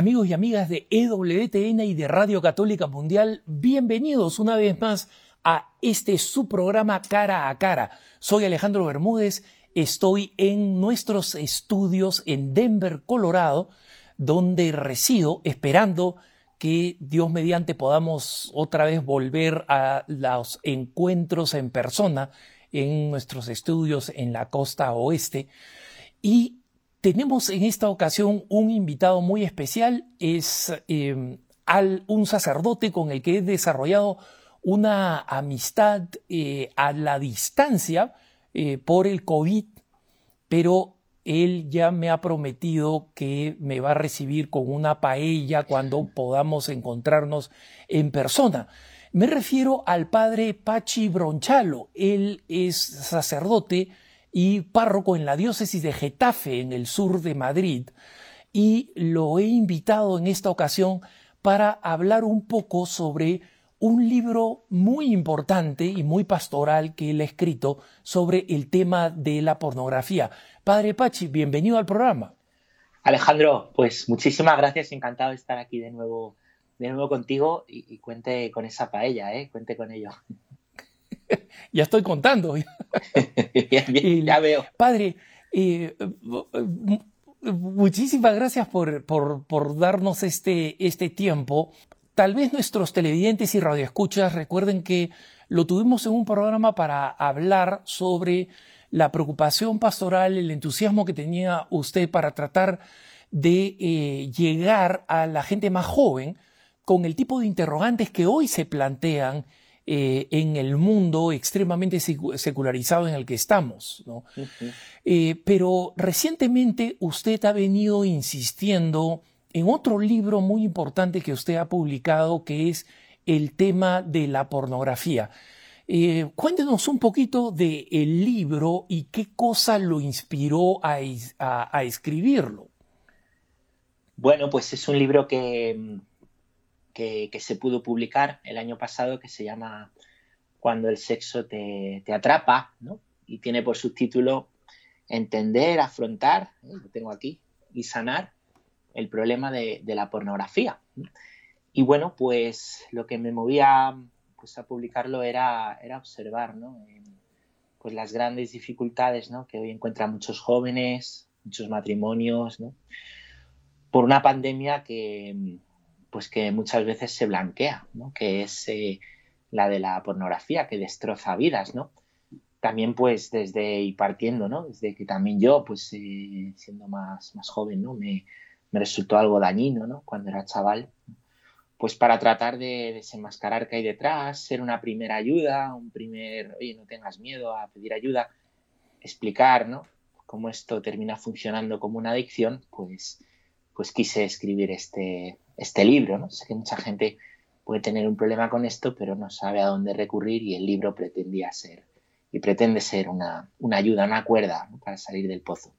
Amigos y amigas de EWTN y de Radio Católica Mundial, bienvenidos una vez más a este su programa Cara a Cara. Soy Alejandro Bermúdez, estoy en nuestros estudios en Denver, Colorado, donde resido esperando que Dios mediante podamos otra vez volver a los encuentros en persona en nuestros estudios en la costa oeste. Y tenemos en esta ocasión un invitado muy especial, es al, un sacerdote con el que he desarrollado una amistad eh, a la distancia eh, por el COVID, pero él ya me ha prometido que me va a recibir con una paella cuando podamos encontrarnos en persona. Me refiero al padre Pachi Bronchalo. Él es sacerdote y párroco en la diócesis de Getafe, en el sur de Madrid, y lo he invitado en esta ocasión para hablar un poco sobre un libro muy importante y muy pastoral que él ha escrito sobre el tema de la pornografía. Padre Pachi, bienvenido al programa. Alejandro, pues muchísimas gracias, encantado de estar aquí de nuevo, de nuevo contigo y, cuente con esa paella, ¿eh? cuente con ello. ya estoy contando. ya veo. Padre, eh, muchísimas gracias por, por, darnos este, este tiempo. Tal vez nuestros televidentes y radioescuchas recuerden que lo tuvimos en un programa para hablar sobre la preocupación pastoral, el entusiasmo que tenía usted para tratar de eh, llegar a la gente más joven con el tipo de interrogantes que hoy se plantean eh, en el mundo extremadamente secularizado en el que estamos. Eh, pero recientemente usted ha venido insistiendo en otro libro muy importante que usted ha publicado, que es el tema de la pornografía. Eh, cuéntenos un poquito del el libro y qué cosa lo inspiró a, escribirlo. Bueno, pues es un libro que, que, se pudo publicar el año pasado que se llama Cuando el sexo te, atrapa, ¿no? Y tiene por subtítulo Entender, afrontar, ¿eh? lo tengo aquí, y sanar el problema de, la pornografía. Y bueno, pues lo que me movía pues, a publicarlo era, era observar, ¿no? pues las grandes dificultades ¿no? que hoy encuentran muchos jóvenes, muchos matrimonios, ¿no? por una pandemia que, pues que muchas veces se blanquea, que es eh, la de la pornografía, que destroza vidas, ¿no? También pues desde y partiendo, ¿no? Desde que también yo, pues eh, siendo más, más joven, ¿no? Me, me, resultó algo dañino, ¿no? Cuando era chaval, pues para tratar de desenmascarar qué hay detrás, ser una primera ayuda, un primer, oye, no tengas miedo a pedir ayuda, explicar, ¿no? Cómo esto termina funcionando como una adicción, pues, pues quise escribir este, este libro. ¿no? Sé que mucha gente puede tener un problema con esto, pero no sabe a dónde recurrir y el libro pretendía ser y pretende ser una, ayuda, una cuerda para salir del pozo.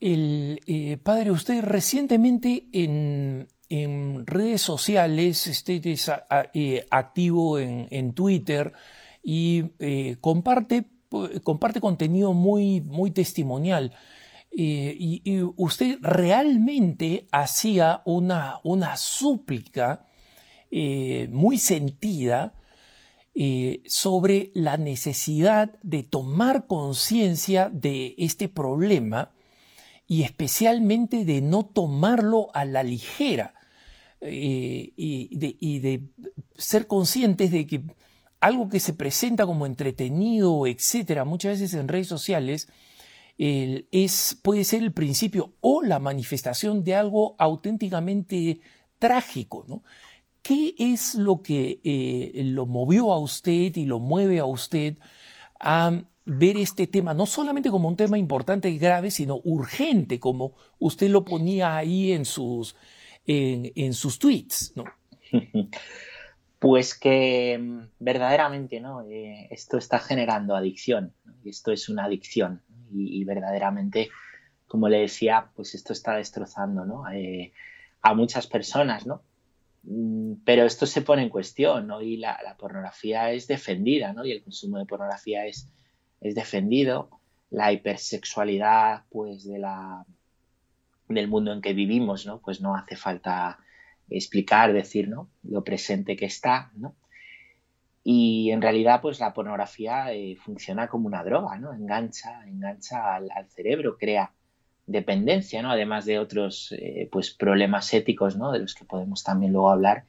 El, eh, padre, usted recientemente en, redes sociales, usted es eh, activo en, Twitter y eh, comparte, comparte contenido muy, muy testimonial. Eh, y, usted realmente hacía una, una súplica eh, muy sentida eh, sobre la necesidad de tomar conciencia de este problema y especialmente de no tomarlo a la ligera y de, y, de, ser conscientes de que algo que se presenta como entretenido, etcétera, muchas veces en redes sociales, puede ser el principio o la manifestación de algo auténticamente trágico. ¿no? ¿Qué es lo que eh, lo movió a usted y lo mueve a usted a ver este tema, no solamente como un tema importante y grave, sino urgente, como usted lo ponía ahí en sus, en, sus tweets? Pues que mm, verdaderamente ¿no? Eh, esto está generando adicción, esto es una adicción y, verdaderamente, como le decía, pues esto está destrozando ¿no? Eh, a muchas personas, ¿no? Mm, pero esto se pone en cuestión, ¿no? Y la, pornografía es defendida, ¿no? Y el consumo de pornografía es, es defendido. La hipersexualidad, pues, de la, el mundo en que vivimos, ¿no? Pues no hace falta explicar, decir, ¿no? Lo presente que está, ¿no? Y en realidad, pues la pornografía eh, funciona como una droga, ¿no? Engancha, engancha al, cerebro, crea dependencia, ¿no? Además de otros, eh, pues, problemas éticos, ¿no? De los que podemos también luego hablar,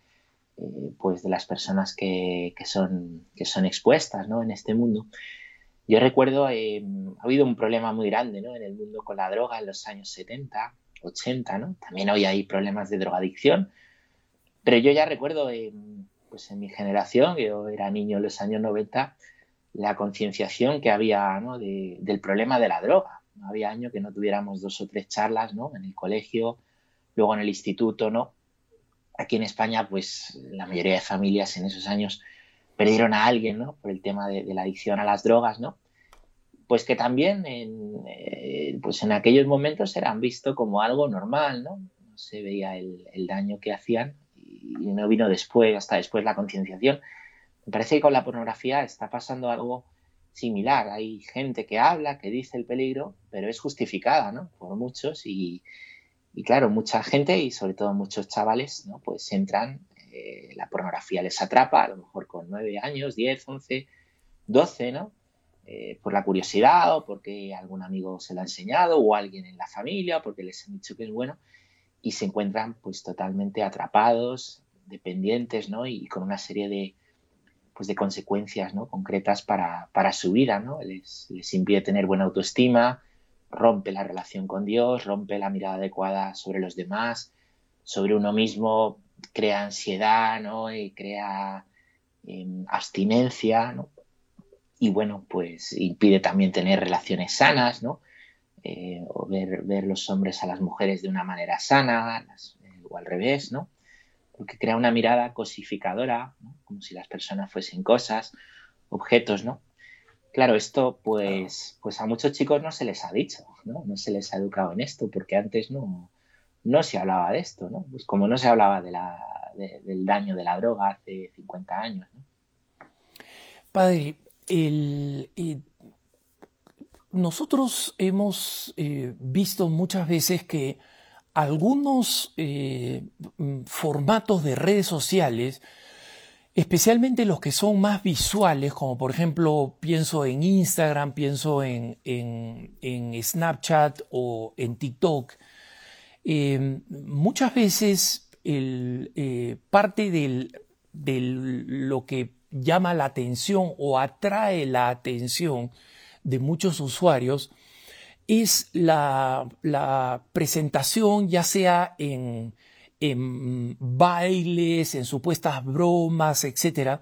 eh, pues, de las personas que, son, que son expuestas, ¿no? En este mundo. Yo recuerdo, ha habido un problema muy grande, ¿no? En el mundo con la droga en los años 70, 80, ¿no? También hoy hay problemas de drogadicción, pero yo ya recuerdo pues en mi generación, yo era niño en los años 90, la concienciación que había del problema de la droga. No había año que no tuviéramos dos o tres charlas ¿no? en el colegio, luego en el instituto, ¿no? Aquí en España, pues la mayoría de familias en esos años perdieron a alguien, ¿no? Por el tema de, la adicción a las drogas, ¿no? Pues que también en, eh, pues en aquellos momentos eran visto como algo normal, ¿no? No se veía el, el daño que hacían y no vino después, hasta después la concienciación. Me parece que con la pornografía está pasando algo similar. Hay gente que habla, que dice el peligro, pero es justificada, ¿no? Por muchos y, claro, mucha gente y sobre todo muchos chavales, ¿no? Pues entran, eh, la pornografía les atrapa, a lo mejor con nueve años, 10, 11, 12, ¿no? Eh, por la curiosidad o porque algún amigo se lo ha enseñado o alguien en la familia o porque les han dicho que es bueno y se encuentran pues totalmente atrapados, dependientes, ¿no? Y con una serie de, pues, de consecuencias ¿no? concretas para, su vida, ¿no? Les, impide tener buena autoestima, rompe la relación con Dios, rompe la mirada adecuada sobre los demás, sobre uno mismo, crea ansiedad, ¿no? Y crea em, abstinencia. Y bueno, pues impide también tener relaciones sanas, ¿no? Eh, o ver, ver, los hombres a las mujeres de una manera sana eh, o al revés, ¿no? Porque crea una mirada cosificadora, como si las personas fuesen cosas, objetos, ¿no? Claro, esto pues, pues a muchos chicos no se les ha dicho, ¿no? No se les ha educado en esto, porque antes no, no se hablaba de esto, ¿no? Pues como no se hablaba de la, del daño de la droga hace 50 años, ¿no? Padre, el, nosotros hemos eh, visto muchas veces que algunos eh, mm, formatos de redes sociales, especialmente los que son más visuales, como por ejemplo pienso en Instagram, pienso en, Snapchat o en TikTok, em, muchas veces eh, parte de lo que llama la atención o atrae la atención de muchos usuarios es la, presentación, ya sea en, bailes, en supuestas bromas, etcétera,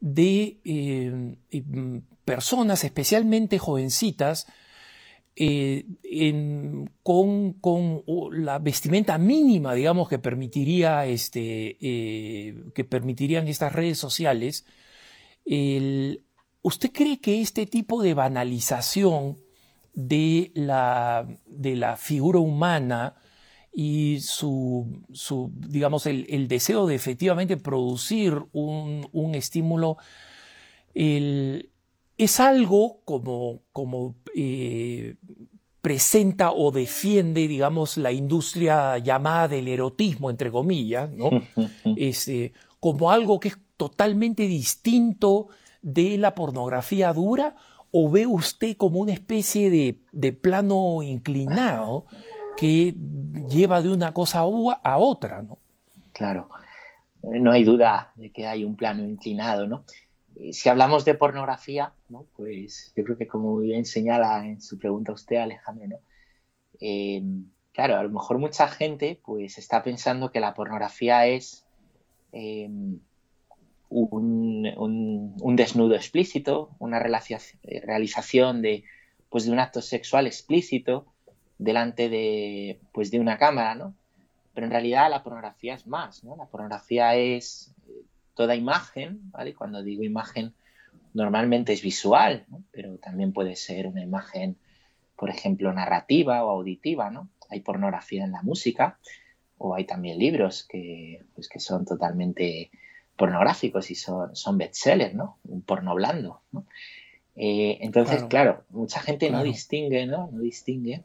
de eh, mm, personas, especialmente jovencitas, eh, con, la vestimenta mínima, digamos, que permitiría este, eh, que permitirían estas redes sociales, ¿Usted cree que este tipo de banalización de la, de la figura humana y su, su digamos, el, deseo de efectivamente producir un, estímulo, es algo como, como eh, presenta o defiende, digamos, la industria llamada del erotismo, entre comillas, ¿no? este, como algo que es totalmente distinto de la pornografía dura o ve usted como una especie de, plano inclinado que lleva de una cosa a otra, ¿no? Claro, no hay duda de que hay un plano inclinado, ¿no? Eh, si hablamos de pornografía, ¿no? pues yo creo que como bien señala en su pregunta usted, Alejandro, ¿no? Eh, claro, a lo mejor mucha gente pues está pensando que la pornografía es eh, un, desnudo explícito, una realización de, pues, de un acto sexual explícito delante de, pues, de una cámara, ¿no? Pero en realidad la pornografía es más, ¿no? La pornografía es eh, toda imagen, ¿vale? Cuando digo imagen, normalmente es visual, pero también puede ser una imagen, por ejemplo, narrativa o auditiva, ¿no? Hay pornografía en la música o hay también libros que, pues, que son totalmente pornográficos y son, son bestsellers, ¿no? Un porno blando, ¿no? Eh, entonces, claro, mucha gente no distingue, ¿no? No distingue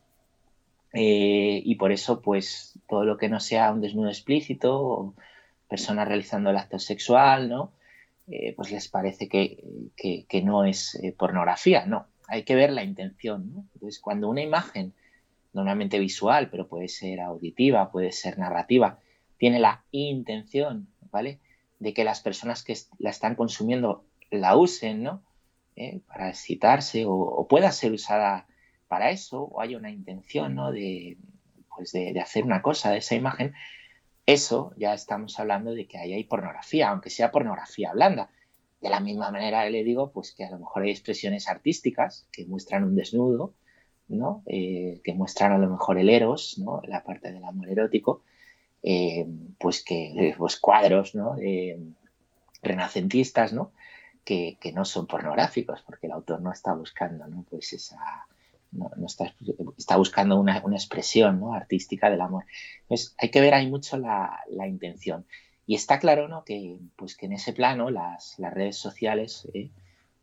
Eh, y por eso, pues, todo lo que no sea un desnudo explícito o personas realizando el acto sexual, ¿no? Eh, pues les parece que, que, no es eh, pornografía, no. Hay que ver la intención, ¿no? Entonces, cuando una imagen, normalmente visual, pero puede ser auditiva, puede ser narrativa, tiene la intención, ¿vale? De que las personas que la están consumiendo la usen, ¿no? ¿eh? para excitarse o, pueda ser usada para eso o haya una intención ¿no? de, pues de, hacer una cosa de esa imagen, eso ya estamos hablando de que ahí hay pornografía, aunque sea pornografía blanda. De la misma manera le digo pues que a lo mejor hay expresiones artísticas que muestran un desnudo, ¿no? Eh, que muestran a lo mejor el eros, ¿no? la parte del amor erótico, eh, pues que pues cuadros ¿no? renacentistas, ¿no? que, no son pornográficos, porque el autor no está buscando, ¿no? Pues esa, no, está, está, buscando una, expresión ¿no? artística del amor. Entonces, hay que ver ahí mucho la, intención. Y está claro, ¿no? Que, pues que en ese plano, las, las redes sociales, ¿eh?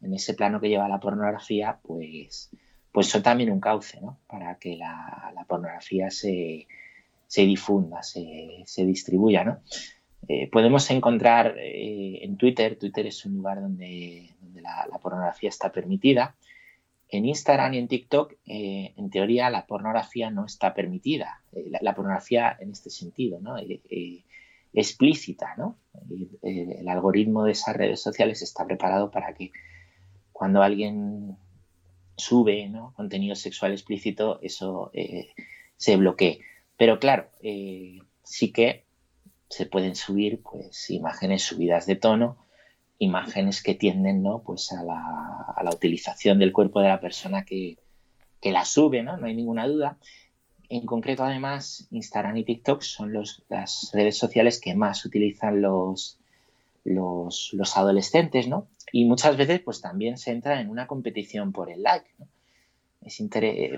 en ese plano que lleva la pornografía, pues, pues son también un cauce, ¿no? Para que la, pornografía se, se difunda, se, se distribuya, ¿no? Eh, podemos encontrar eh, en Twitter, Twitter es un lugar donde, la, pornografía está permitida. En Instagram y en TikTok, eh, en teoría, la pornografía no está permitida. La, pornografía en este sentido, ¿no? explícita, ¿no? El, algoritmo de esas redes sociales está preparado para que cuando alguien sube ¿no? contenido sexual explícito, eso se bloquee. Pero claro, sí que se pueden subir pues imágenes subidas de tono, imágenes que tienden ¿no? pues a la, utilización del cuerpo de la persona que, la sube, ¿no? no hay ninguna duda. En concreto, además, Instagram y TikTok son las redes sociales que más utilizan los, los, adolescentes, ¿no? Y muchas veces, pues también se entra en una competición por el like, ¿no? Es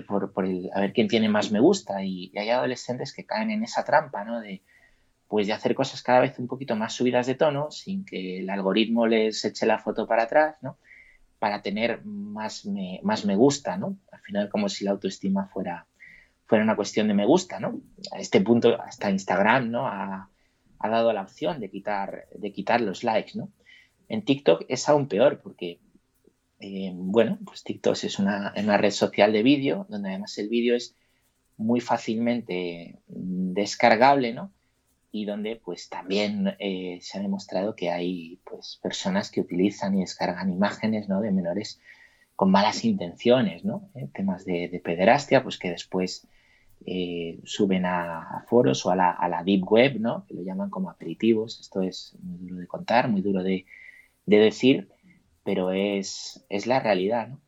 por, por el, a ver quién tiene más me gusta. Y, y, hay adolescentes que caen en esa trampa, ¿no? De, pues de hacer cosas cada vez un poquito más subidas de tono, sin que el algoritmo les eche la foto para atrás, ¿no? Para tener más me, más me gusta, ¿no? Al final como si la autoestima fuera, fuera una cuestión de me gusta, ¿no? A este punto hasta Instagram, ¿no? Ha, dado la opción de quitar, de quitar los likes, ¿no? En TikTok es aún peor porque, eh, bueno, pues TikTok es una, red social de vídeo, donde además el vídeo es muy fácilmente descargable, ¿no? y donde pues también eh, se ha demostrado que hay pues personas que utilizan y descargan imágenes ¿no? de menores con malas intenciones, ¿no? Eh, temas de, pederastia, pues que después suben a, foros o a la, deep web, ¿no? Que lo llaman como aperitivos. Esto es muy duro de contar, muy duro de, decir, pero es, es la realidad, ¿no?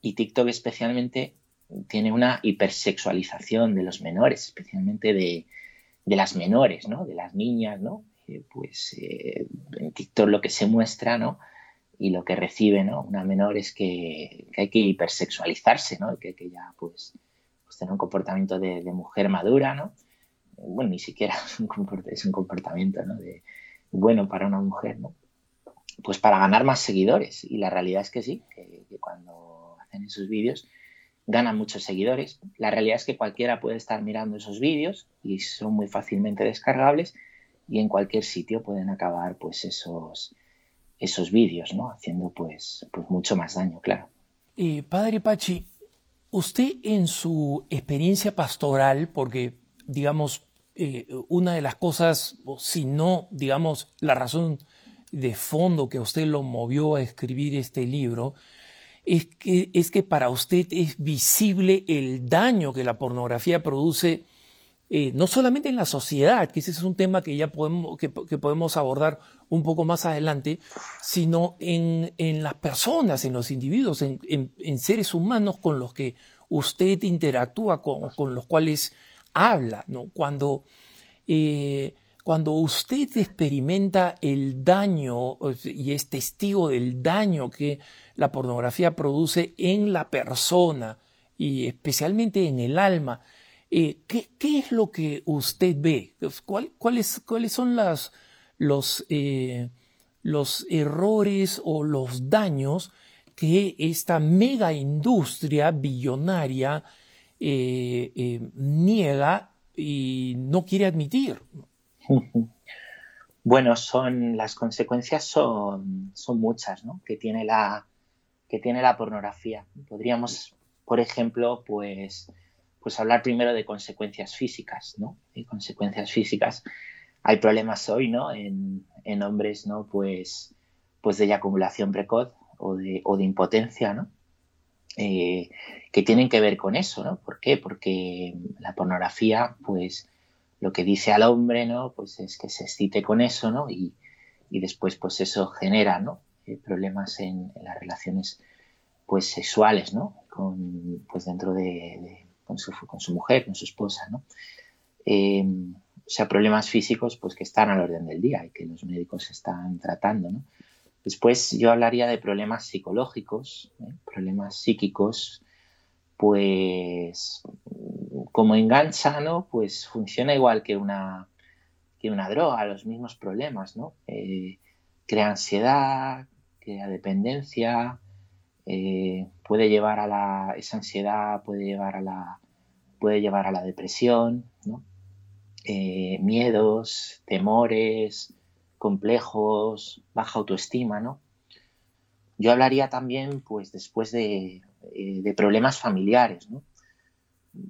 Y TikTok especialmente tiene una hipersexualización de los menores, especialmente de, de las menores, ¿no? De las niñas, ¿no? Eh, pues eh, en TikTok lo que se muestra, ¿no? Y lo que recibe, ¿no? Una menor es que, hay que hipersexualizarse, ¿no? Que, que ya, pues, pues, tener un comportamiento de, mujer madura, ¿no? Bueno, ni siquiera es un comportamiento, ¿no? De, bueno para una mujer, ¿no? Pues para ganar más seguidores. Y la realidad es que sí, que, cuando hacen esos vídeos, ganan muchos seguidores. La realidad es que cualquiera puede estar mirando esos vídeos y son muy fácilmente descargables y en cualquier sitio pueden acabar pues esos, esos vídeos, ¿no? Haciendo pues, pues mucho más daño, claro. Eh, padre Pachi, usted en su experiencia pastoral, porque digamos, eh, una de las cosas, si no, digamos, la razón de fondo que usted lo movió a escribir este libro, es que, es que para usted es visible el daño que la pornografía produce, eh, no solamente en la sociedad, que ese es un tema que ya podemos, que, podemos abordar un poco más adelante, sino en, en las personas, en los individuos, en, en, seres humanos con los que usted interactúa, con, con los cuales habla, ¿no? Cuando eh, cuando usted experimenta el daño y es testigo del daño que la pornografía produce en la persona y especialmente en el alma, eh, ¿qué, es lo que usted ve? ¿Cuáles, cuáles son eh, los errores o los daños que esta mega industria billonaria niega y no quiere admitir. Bueno, son las consecuencias son, son muchas, ¿no? Que tiene la que tiene la pornografía. Podríamos, por ejemplo, pues, pues hablar primero de consecuencias físicas, ¿no? Y consecuencias físicas. Hay problemas hoy, ¿no? En, en hombres, ¿no? Pues, pues de eyacumulación precoz o de, o de impotencia, ¿no? Eh, que tienen que ver con eso, ¿no? ¿Por qué? Porque la pornografía, pues, lo que dice al hombre, ¿no? Pues es que se excite con eso, ¿no? Y, después, pues eso genera, ¿no? Eh, problemas en, las relaciones, pues, sexuales, ¿no? Con, pues dentro de, con, su, con, su, mujer, con su esposa, ¿no? Em, o sea, problemas físicos, pues, que están al orden del día y que los médicos están tratando, ¿no? Después yo hablaría de problemas psicológicos, ¿eh? problemas psíquicos, pues como engancha, ¿no? Pues funciona igual que una, que una droga, los mismos problemas, ¿no? Eh, crea ansiedad, crea dependencia, eh, puede llevar a la, esa ansiedad puede llevar a la, puede llevar a la depresión, ¿no? Eh, miedos, temores, complejos, baja autoestima, ¿no? Yo hablaría también, pues, después de, de problemas familiares, ¿no?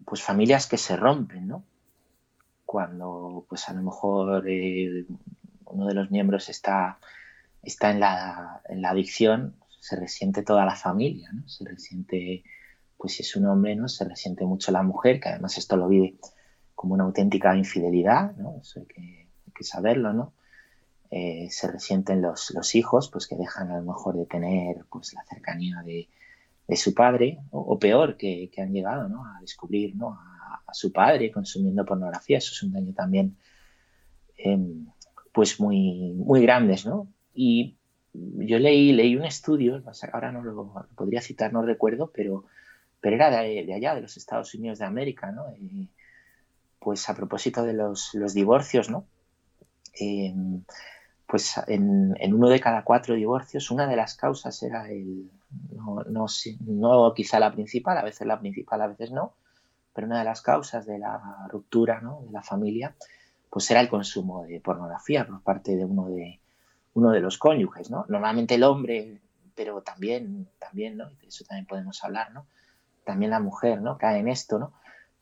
pues familias que se rompen, ¿no? Cuando pues a lo mejor eh, uno de los miembros está, está en, la, en la adicción, se resiente toda la familia, ¿no? Se resiente, pues si es un hombre, ¿no? Se resiente mucho la mujer, que además esto lo vive como una auténtica infidelidad, ¿no? Eso hay que, saberlo, ¿no? Eh, se resienten los, los, hijos, pues que dejan a lo mejor de tener pues la cercanía de, de su padre, o peor, que, han llegado ¿no? a descubrir ¿no? a, su padre consumiendo pornografía. Eso es un daño también em, pues muy, muy grandes. ¿no? Y yo leí, leí un estudio, ahora no lo, podría citar, no recuerdo, pero, pero era de, allá, de los Estados Unidos de América, ¿no? pues a propósito de los, los divorcios, ¿no? Em, pues en, uno de cada cuatro divorcios, una de las causas era el, no, no, no, quizá la principal, a veces la principal, a veces no, pero una de las causas de la ruptura ¿no? de la familia, pues era el consumo de pornografía por parte de uno de, uno de los cónyuges, ¿no? Normalmente el hombre, pero también, también, ¿no? De eso también podemos hablar, ¿no? También la mujer, ¿no? Cae en esto, ¿no?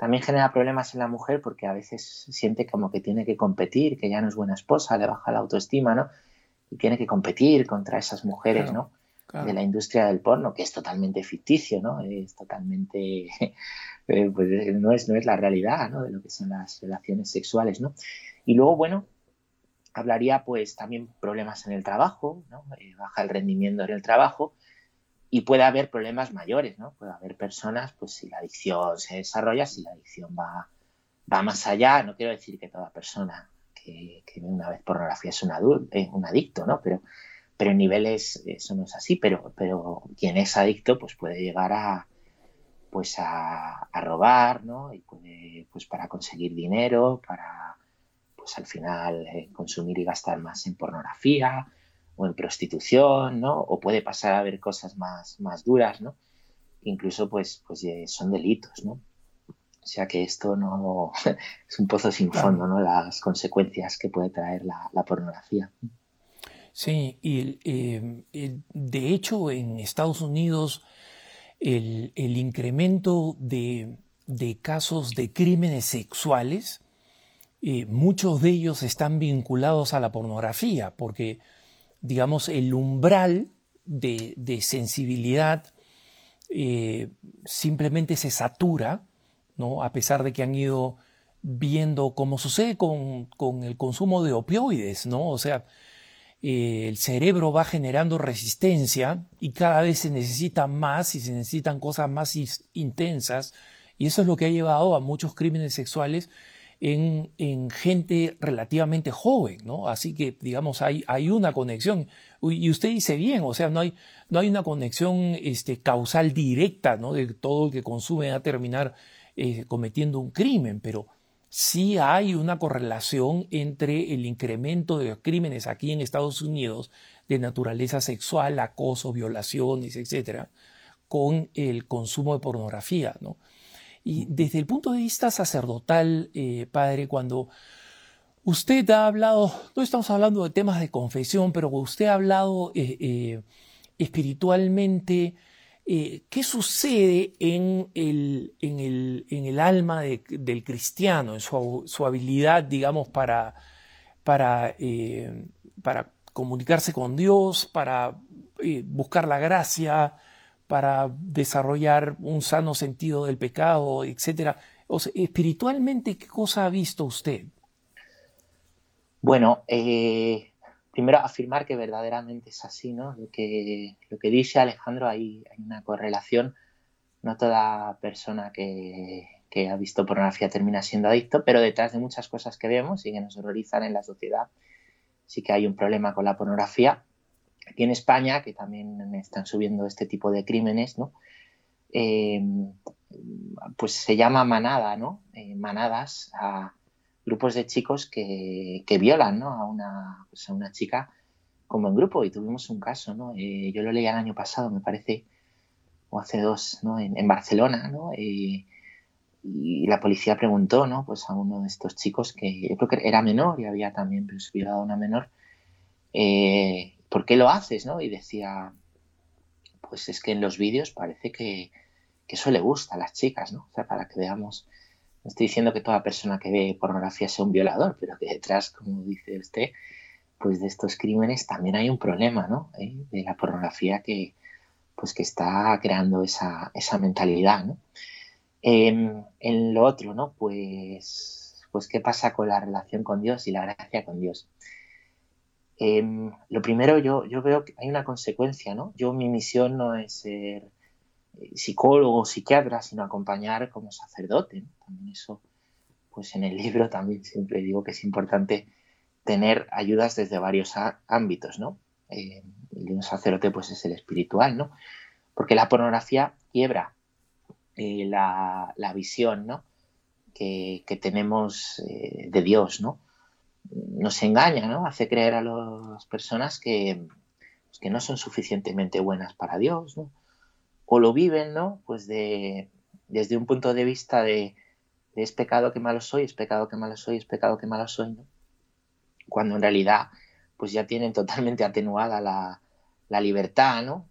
También genera problemas en la mujer porque a veces siente como que tiene que competir, que ya no es buena esposa, le baja la autoestima, ¿no? Y tiene que competir contra esas mujeres, ¿no? de la industria del porno, que es totalmente ficticio, ¿no? Es totalmente, eh, pues no es, no es la realidad, ¿no? De lo que son las relaciones sexuales, ¿no? Y luego, bueno, hablaría pues también problemas en el trabajo, ¿no? Eh, baja el rendimiento en el trabajo y puede haber problemas mayores, ¿no? Puede haber personas, pues si la adicción se desarrolla, si la adicción va, va más allá, no quiero decir que toda persona que, ve una vez pornografía es un, adulto, eh, un adicto, ¿no? Pero pero en niveles eso no es así, pero, pero quien es adicto pues puede llegar a pues a, robar, ¿no? Y puede, pues para conseguir dinero, para pues al final eh, consumir y gastar más en pornografía o en prostitución, ¿no? O puede pasar a ver cosas más, más duras, ¿no? Incluso pues, pues eh, son delitos, ¿no? O sea que esto no es un pozo sin fondo, ¿no? Las consecuencias que puede traer la pornografía. Sí, y em, de hecho en Estados Unidos el, incremento de, casos de crímenes sexuales, eh, muchos de ellos están vinculados a la pornografía, porque digamos el umbral de, sensibilidad eh, simplemente se satura, ¿no? a pesar de que han ido viendo cómo sucede con, con el consumo de opioides, ¿no? O sea, eh, el cerebro va generando resistencia y cada vez se necesita más y se necesitan cosas más intensas. Y eso es lo que ha llevado a muchos crímenes sexuales en, gente relativamente joven, ¿no? Así que, digamos, hay, hay una conexión. Y usted dice bien, o sea, no hay, no hay una conexión este, causal directa, ¿no? De todo el que consume a terminar eh, cometiendo un crimen, pero sí hay una correlación entre el incremento de los crímenes aquí en Estados Unidos de naturaleza sexual, acoso, violaciones, etcétera, con el consumo de pornografía, ¿no? Y desde el punto de vista sacerdotal, eh, padre, cuando usted ha hablado, no estamos hablando de temas de confesión, pero usted ha hablado eh, eh, espiritualmente, ¿qué sucede en el, en el, en el alma del cristiano, en su, su, habilidad, digamos, para, para, para comunicarse con Dios, para buscar la gracia, para desarrollar un sano sentido del pecado, etcétera. O espiritualmente, ¿qué cosa ha visto usted? Bueno, eh, primero afirmar que verdaderamente es así, ¿no? Lo que, dice Alejandro, hay, hay una correlación. No toda persona que, que, ha visto pornografía termina siendo adicto, pero detrás de muchas cosas que vemos y que nos horrorizan en la sociedad, sí que hay un problema con la pornografía Aquí en España, que también están subiendo este tipo de crímenes, ¿no? Em, pues se llama manada, ¿no? Eh, manadas a grupos de chicos que, violan, ¿no? A una, pues a una chica como en grupo y tuvimos un caso, ¿no? Eh, yo lo leí el año pasado, me parece, o hace dos, ¿no? En, Barcelona, ¿no? Eh, y la policía preguntó, ¿no? Pues a uno de estos chicos que yo creo que era menor y había también pues, violado a una menor, ¿por qué lo haces? ¿no? Y decía, pues es que en los vídeos parece que, eso le gusta a las chicas, ¿no? O sea, para que veamos, no estoy diciendo que toda persona que ve pornografía sea un violador, pero que detrás, como dice usted, pues de estos crímenes también hay un problema, ¿no? ¿Eh? De la pornografía que, pues que está creando esa, esa mentalidad, ¿no? Em, en lo otro, ¿no? Pues, pues qué pasa con la relación con Dios y la gracia con Dios. Em, lo primero, yo, yo veo que hay una consecuencia, ¿no? Yo, mi misión no es ser eh, psicólogo o psiquiatra, sino acompañar como sacerdote. También eso, pues en el libro también siempre digo que es importante tener ayudas desde varios ámbitos, ¿no? Eh, el sacerdote, pues es el espiritual, ¿no? Porque la pornografía quiebra eh, la, visión, ¿no? Que, que tenemos de Dios, ¿no? Nos engaña, ¿no? Hace creer a las personas que, pues, que no son suficientemente buenas para Dios, ¿no? O lo viven, ¿no? Pues de, desde un punto de vista de, es pecado que malo soy, es pecado que malo soy, es pecado que malo soy, ¿no? Cuando en realidad pues ya tienen totalmente atenuada la, libertad, ¿no?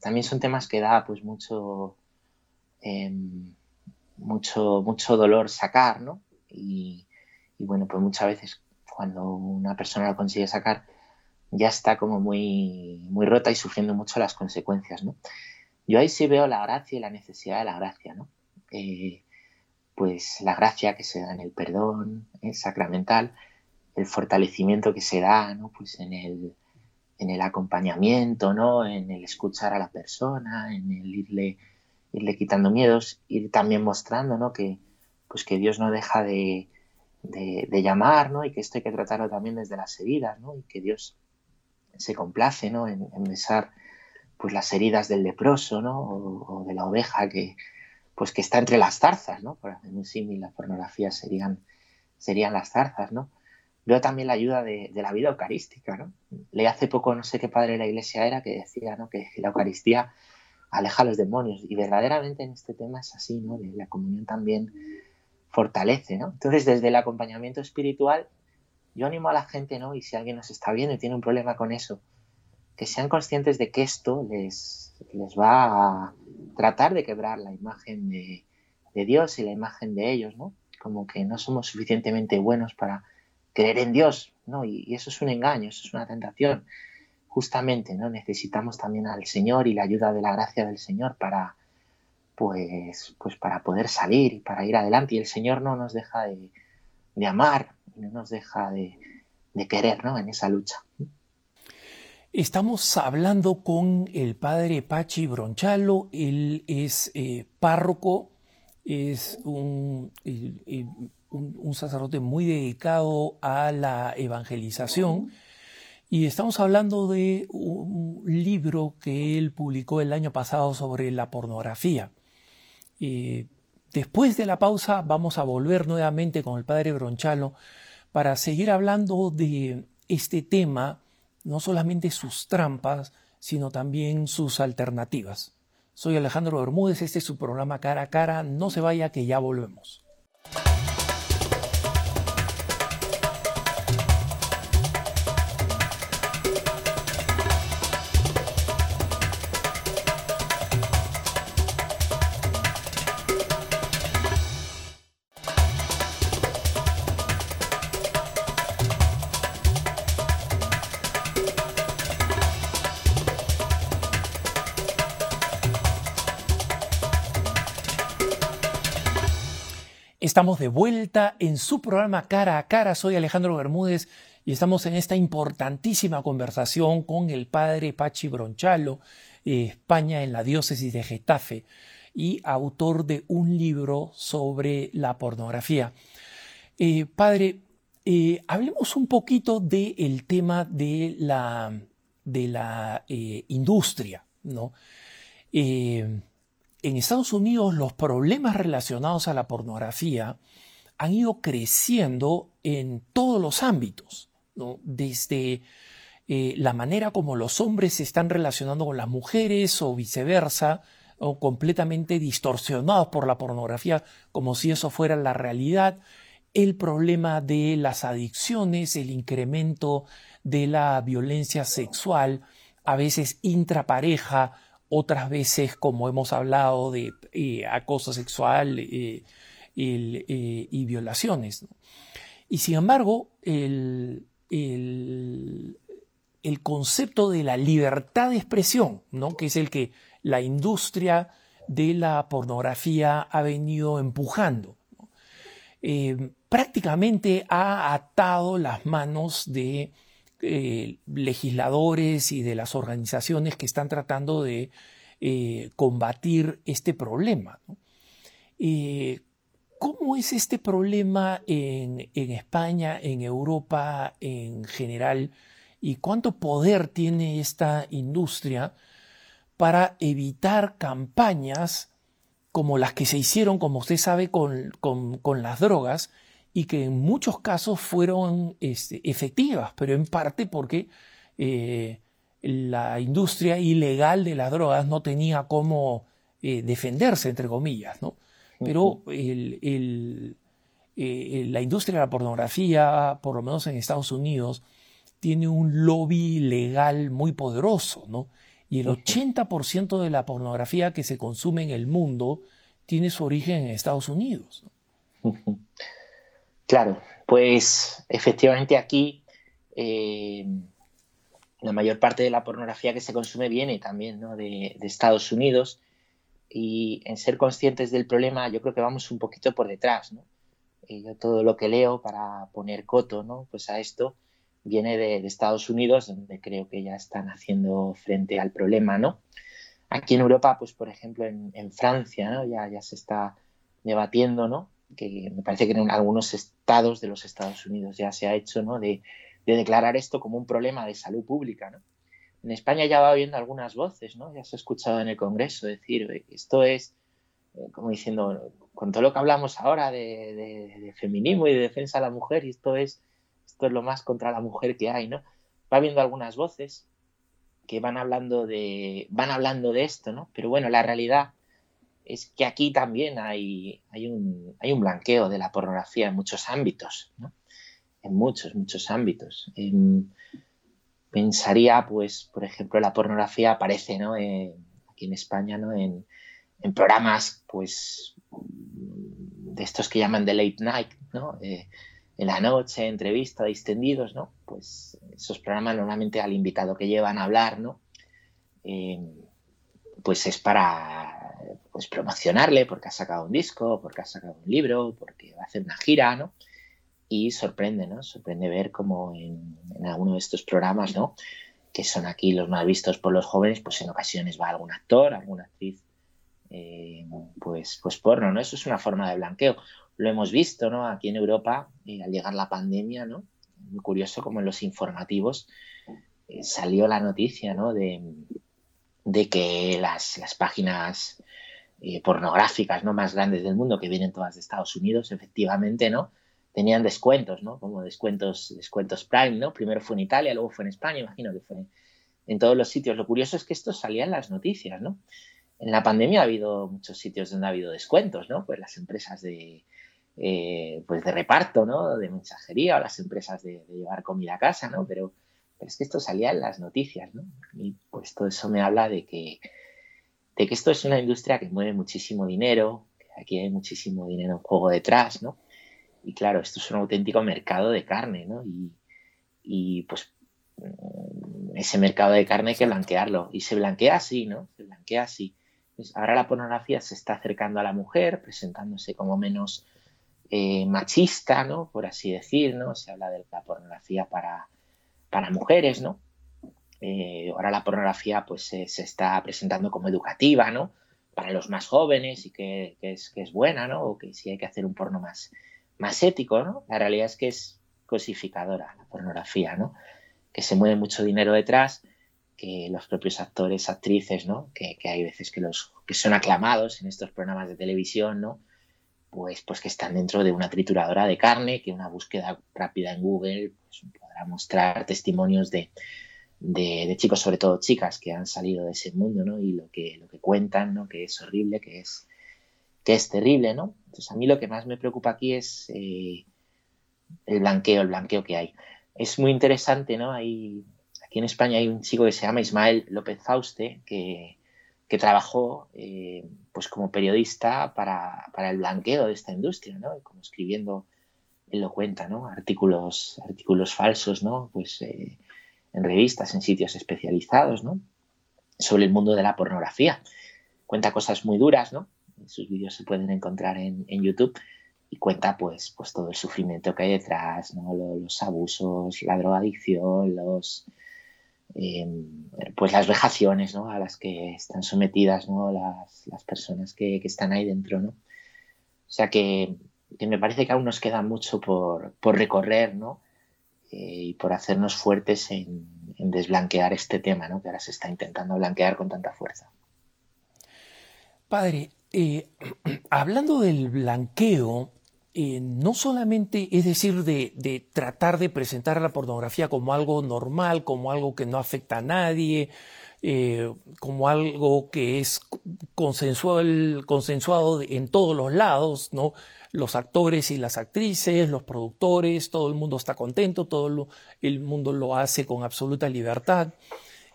también son temas que da pues mucho, em, mucho, mucho dolor sacar, ¿no? Y, y bueno, pues muchas veces cuando una persona lo consigue sacar, ya está como muy, muy rota y sufriendo mucho las consecuencias, ¿no? Yo ahí sí veo la gracia y la necesidad de la gracia, ¿no? Eh, pues la gracia que se da en el perdón ¿eh? sacramental, el fortalecimiento que se da, ¿no? Pues en el, en el acompañamiento, ¿no? En el escuchar a la persona, en el irle, irle quitando miedos, ir también mostrando, ¿no? Que, pues que Dios no deja de, de, llamar, ¿no? Y que esto hay que tratarlo también desde las heridas, ¿no? Y que Dios se complace, ¿no? En, besar, pues, las heridas del leproso, ¿no? O, de la oveja que, pues, que está entre las zarzas, ¿no? Por hacer un símil, la pornografía serían, serían las zarzas, ¿no? Veo también la ayuda de, la vida eucarística, ¿no? Leí hace poco, no sé qué padre de la iglesia era, que decía, ¿no? Que la Eucaristía aleja a los demonios. Y verdaderamente en este tema es así, ¿no? De la comunión también fortalece, ¿no? Entonces, desde el acompañamiento espiritual, yo animo a la gente, ¿no? Y si alguien nos está viendo y tiene un problema con eso, que sean conscientes de que esto les, les va a tratar de quebrar la imagen de, Dios y la imagen de ellos, ¿no? Como que no somos suficientemente buenos para creer en Dios, ¿no? Y, y, eso es un engaño, eso es una tentación. Justamente, ¿no? Necesitamos también al Señor y la ayuda de la gracia del Señor para, pues, pues para poder salir y para ir adelante. Y el Señor no nos deja de, amar, no nos deja de, querer ¿no? en esa lucha. Estamos hablando con el padre Pachi Bronchalo, él es eh, párroco, es un, un, sacerdote muy dedicado a la evangelización y estamos hablando de un libro que él publicó el año pasado sobre la pornografía. Después de la pausa vamos a volver nuevamente con el padre Bronchalo para seguir hablando de este tema, no solamente sus trampas, sino también sus alternativas. Soy Alejandro Bermúdez, este es su programa Cara a Cara. No se vaya que ya volvemos. Estamos de vuelta en su programa Cara a Cara. Soy Alejandro Bermúdez y estamos en esta importantísima conversación con el padre Pachi Bronchalo, eh, España en la diócesis de Getafe, y autor de un libro sobre la pornografía. Eh, padre, eh, hablemos un poquito del tema de la, de la industria, ¿no? En Estados Unidos los problemas relacionados a la pornografía han ido creciendo en todos los ámbitos, desde eh, la manera como los hombres se están relacionando con las mujeres o viceversa, o completamente distorsionados por la pornografía como si eso fuera la realidad, el problema de las adicciones, el incremento de la violencia sexual, a veces intrapareja, otras veces, como hemos hablado, de eh, acoso sexual eh, eh, y violaciones. Y sin embargo, el, el, concepto de la libertad de expresión, ¿no? que es el que la industria de la pornografía ha venido empujando, prácticamente ha atado las manos de eh, legisladores y de las organizaciones que están tratando de eh, combatir este problema. Eh, ¿Cómo es este problema en, España, en Europa en general? ¿Y cuánto poder tiene esta industria para evitar campañas como las que se hicieron, como usted sabe, con, con las drogas, y que en muchos casos fueron este, efectivas, pero en parte porque eh, la industria ilegal de las drogas no tenía cómo eh, defenderse, entre comillas, ¿no? Pero eh, la industria de la pornografía, por lo menos en Estados Unidos, tiene un lobby legal muy poderoso, ¿no? Y el 80% de la pornografía que se consume en el mundo tiene su origen en Estados Unidos. Claro, pues efectivamente aquí eh, la mayor parte de la pornografía que se consume viene también de, Estados Unidos y en ser conscientes del problema yo creo que vamos un poquito por detrás. ¿no? yo todo lo que leo para poner coto ¿no? pues a esto viene de, Estados Unidos donde creo que ya están haciendo frente al problema. ¿no? Aquí en Europa, pues por ejemplo en, Francia ¿no? ya, ya se está debatiendo ¿no? Que me parece que en algunos estados de los Estados Unidos ya se ha hecho, ¿no? De, declarar esto como un problema de salud pública, ¿no? En España ya va habiendo algunas voces, ¿no? Ya se ha escuchado en el Congreso decir, esto es, eh, como diciendo, con todo lo que hablamos ahora de, feminismo y de defensa de la mujer, y esto es, esto es lo más contra la mujer que hay, ¿no? Va habiendo algunas voces que van hablando de, van hablando de esto, ¿no? Pero bueno, la realidad es que aquí también hay, hay, un, hay un blanqueo de la pornografía en muchos ámbitos, ¿no? en muchos, muchos ámbitos. pensaría, pues, por ejemplo, la pornografía aparece ¿no? aquí en España ¿no? en, en, programas pues, de estos que llaman de late night, ¿no? Eh, en la noche, entrevista, distendidos, ¿no? Pues esos programas normalmente al invitado que llevan a hablar, ¿no? Eh, pues es para pues promocionarle porque ha sacado un disco, porque ha sacado un libro, porque va a hacer una gira, ¿no? Y sorprende, ¿no? Sorprende ver cómo en, alguno de estos programas, ¿no? Que son aquí los más vistos por los jóvenes, pues en ocasiones va algún actor, alguna actriz, eh, pues, pues porno, ¿no? Eso es una forma de blanqueo. Lo hemos visto, ¿no? Aquí en Europa, eh, al llegar la pandemia, ¿no? Muy curioso como en los informativos eh, salió la noticia, ¿no? De, de que las, las páginas eh, pornográficas no más grandes del mundo que vienen todas de Estados Unidos, efectivamente, ¿no? Tenían descuentos, ¿no? Como descuentos, descuentos Prime, ¿no? Primero fue en Italia, luego fue en España, imagino que fue en todos los sitios. Lo curioso es que esto salía en las noticias, ¿no? en la pandemia ha habido muchos sitios donde ha habido descuentos, ¿no? Pues las empresas de, eh, pues de reparto, ¿no? De mensajería o las empresas de, llevar comida a casa, ¿no? Pero, es que esto salía en las noticias, ¿no? Y pues todo eso me habla de que, de que esto es una industria que mueve muchísimo dinero, que aquí hay muchísimo dinero en juego detrás, ¿no? Y claro, esto es un auténtico mercado de carne, ¿no? Y, y pues mm, ese mercado de carne hay que blanquearlo. Y se blanquea así, ¿no? Se blanquea así. Pues ahora la pornografía se está acercando a la mujer, presentándose como menos eh, machista, ¿no? Por así decir, ¿no? Se habla de la pornografía para, para mujeres, ¿no? Eh, ahora la pornografía pues se, está presentando como educativa, ¿no? Para los más jóvenes y que, es, que es buena, ¿no? O que sí hay que hacer un porno más, más ético, ¿no? La realidad es que es cosificadora la pornografía, ¿no? Que se mueve mucho dinero detrás que los propios actores, actrices, ¿no? Que, hay veces que los que son aclamados en estos programas de televisión, ¿no? Pues, pues que están dentro de una trituradora de carne, que una búsqueda rápida en Google pues, podrá mostrar testimonios de, de, chicos, sobre todo chicas, que han salido de ese mundo, ¿no? Y lo que, lo que cuentan, ¿no? Que es horrible, que es, que es terrible, ¿no? Entonces a mí lo que más me preocupa aquí es eh, el blanqueo, el blanqueo que hay. Es muy interesante, ¿no? Hay en España hay un chico que se llama Ismael López Fauste, que, trabajó eh, pues como periodista para, el blanqueo de esta industria, ¿no? Como escribiendo, él lo cuenta, ¿no? Artículos, artículos falsos, ¿no? Pues eh, en revistas, en sitios especializados, ¿no? Sobre el mundo de la pornografía. Cuenta cosas muy duras, ¿no? Sus vídeos se pueden encontrar en, YouTube y cuenta pues, pues todo el sufrimiento que hay detrás, ¿no? los abusos, la drogadicción, los, Em, pues las vejaciones ¿no? a las que están sometidas ¿no? las, las personas que, que, están ahí dentro. ¿no? O sea que, que, me parece que aún nos queda mucho por, por recorrer ¿no? Eh, y por hacernos fuertes en, en, desblanquear este tema ¿no? que ahora se está intentando blanquear con tanta fuerza. Padre, eh, hablando del blanqueo, eh, no solamente es decir de, tratar de presentar la pornografía como algo normal, como algo que no afecta a nadie, como algo que es consensual, consensuado en todos los lados, ¿no? Los actores y las actrices, los productores, todo el mundo está contento, todo el mundo lo hace con absoluta libertad.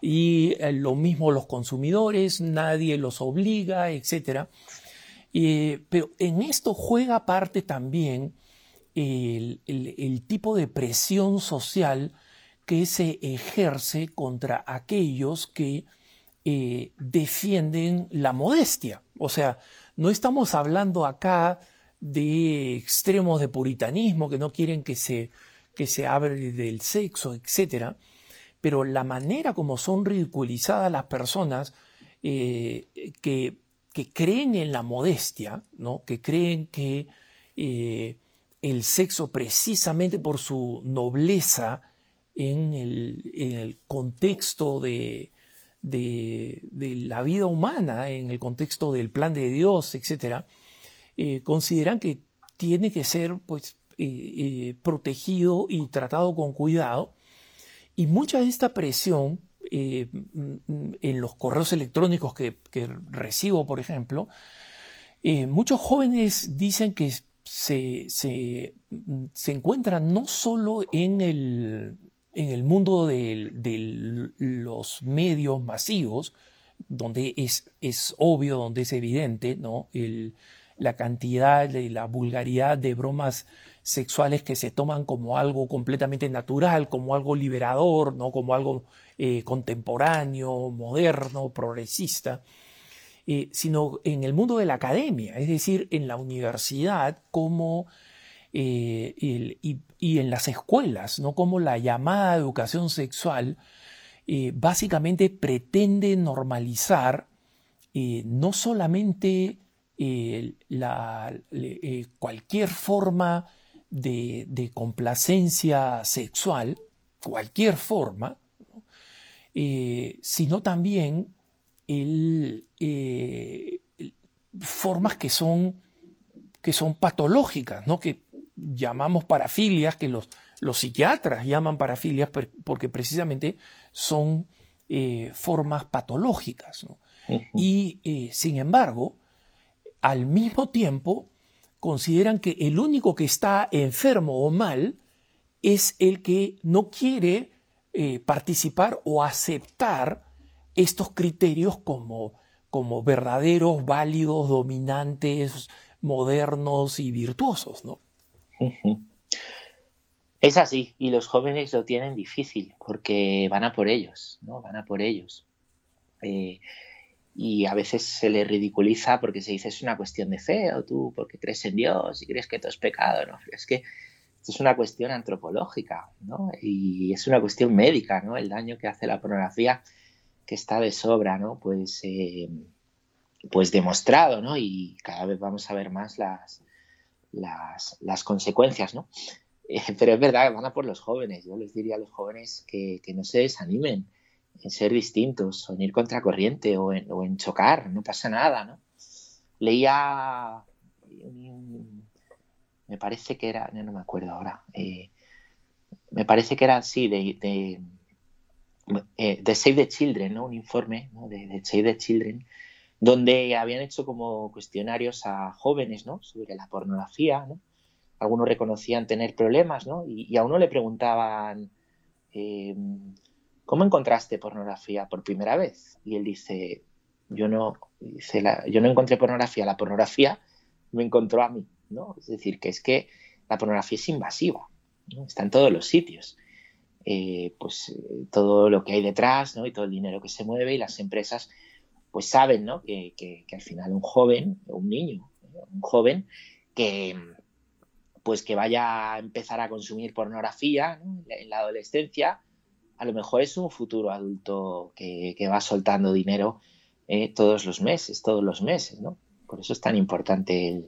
Y eh, lo mismo los consumidores, nadie los obliga, etcétera pero en esto juega parte también el, tipo de presión social que se ejerce contra aquellos que eh, defienden la modestia. O sea, no estamos hablando acá de extremos de puritanismo que no quieren que se, que se hable del sexo, etc. Pero la manera como son ridiculizadas las personas eh, que que creen en la modestia, ¿no? que creen que eh, el sexo precisamente por su nobleza en el, contexto de, de, la vida humana, en el contexto del plan de Dios, etc., eh, consideran que tiene que ser pues, eh, protegido y tratado con cuidado. Y mucha de esta presión eh, mm, en los correos electrónicos que, recibo, por ejemplo, eh, muchos jóvenes dicen que se, se, mm, encuentran no solo en el, en el mundo de, los medios masivos, donde es, es, obvio, donde es evidente ¿no? La cantidad y la vulgaridad de bromas sexuales que se toman como algo completamente natural, como algo liberador, ¿no? como algo eh, contemporáneo, moderno, progresista, eh, sino en el mundo de la academia, es decir, en la universidad como, eh, y, en las escuelas, ¿no? como la llamada educación sexual básicamente pretende normalizar no solamente la, cualquier forma de, de, complacencia sexual, cualquier forma, eh, sino también el, eh, formas que son, que son patológicas, ¿no? que llamamos parafilias, que los, los psiquiatras llaman parafilias porque precisamente son eh, formas patológicas. Y eh, sin embargo, al mismo tiempo, consideran que el único que está enfermo o mal es el que no quiere eh, participar o aceptar estos criterios como, como verdaderos, válidos, dominantes, modernos y virtuosos, ¿no? Es así, y los jóvenes lo tienen difícil porque van a por ellos, ¿no? Van a por ellos. Eh, y a veces se les ridiculiza porque se dice es una cuestión de fe o tú porque crees en Dios y crees que todo es pecado, ¿no? Es que esto es una cuestión antropológica, ¿no? Y es una cuestión médica, ¿no? El daño que hace la pornografía que está de sobra, ¿no? Pues, eh, pues demostrado, ¿no? Y cada vez vamos a ver más las, las, consecuencias, ¿no? Pero es verdad, van a por los jóvenes. Yo les diría a los jóvenes que, que no se desanimen, en ser distintos, o en ir contracorriente, o en, o en chocar, no pasa nada, ¿no? Leía, me parece que era, no, me acuerdo ahora, eh, me parece que era así, de, de, eh, Save the Children, ¿no? Un informe de, Save the Children, donde habían hecho como cuestionarios a jóvenes, ¿no? Sobre la pornografía, ¿no? Algunos reconocían tener problemas, ¿no? Y, a uno le preguntaban, eh, ¿cómo encontraste pornografía por primera vez? Y él dice, yo no, yo no encontré pornografía, la pornografía me encontró a mí, ¿no? Es decir, que es que la pornografía es invasiva, está en todos los sitios. Eh, pues eh, todo lo que hay detrás, ¿no? Y todo el dinero que se mueve y las empresas, pues saben, ¿no? Que, al final un joven, un niño, un joven que pues que vaya a empezar a consumir pornografía en la adolescencia, a lo mejor es un futuro adulto que, va soltando dinero eh, todos los meses, todos los meses, ¿no? Por eso es tan importante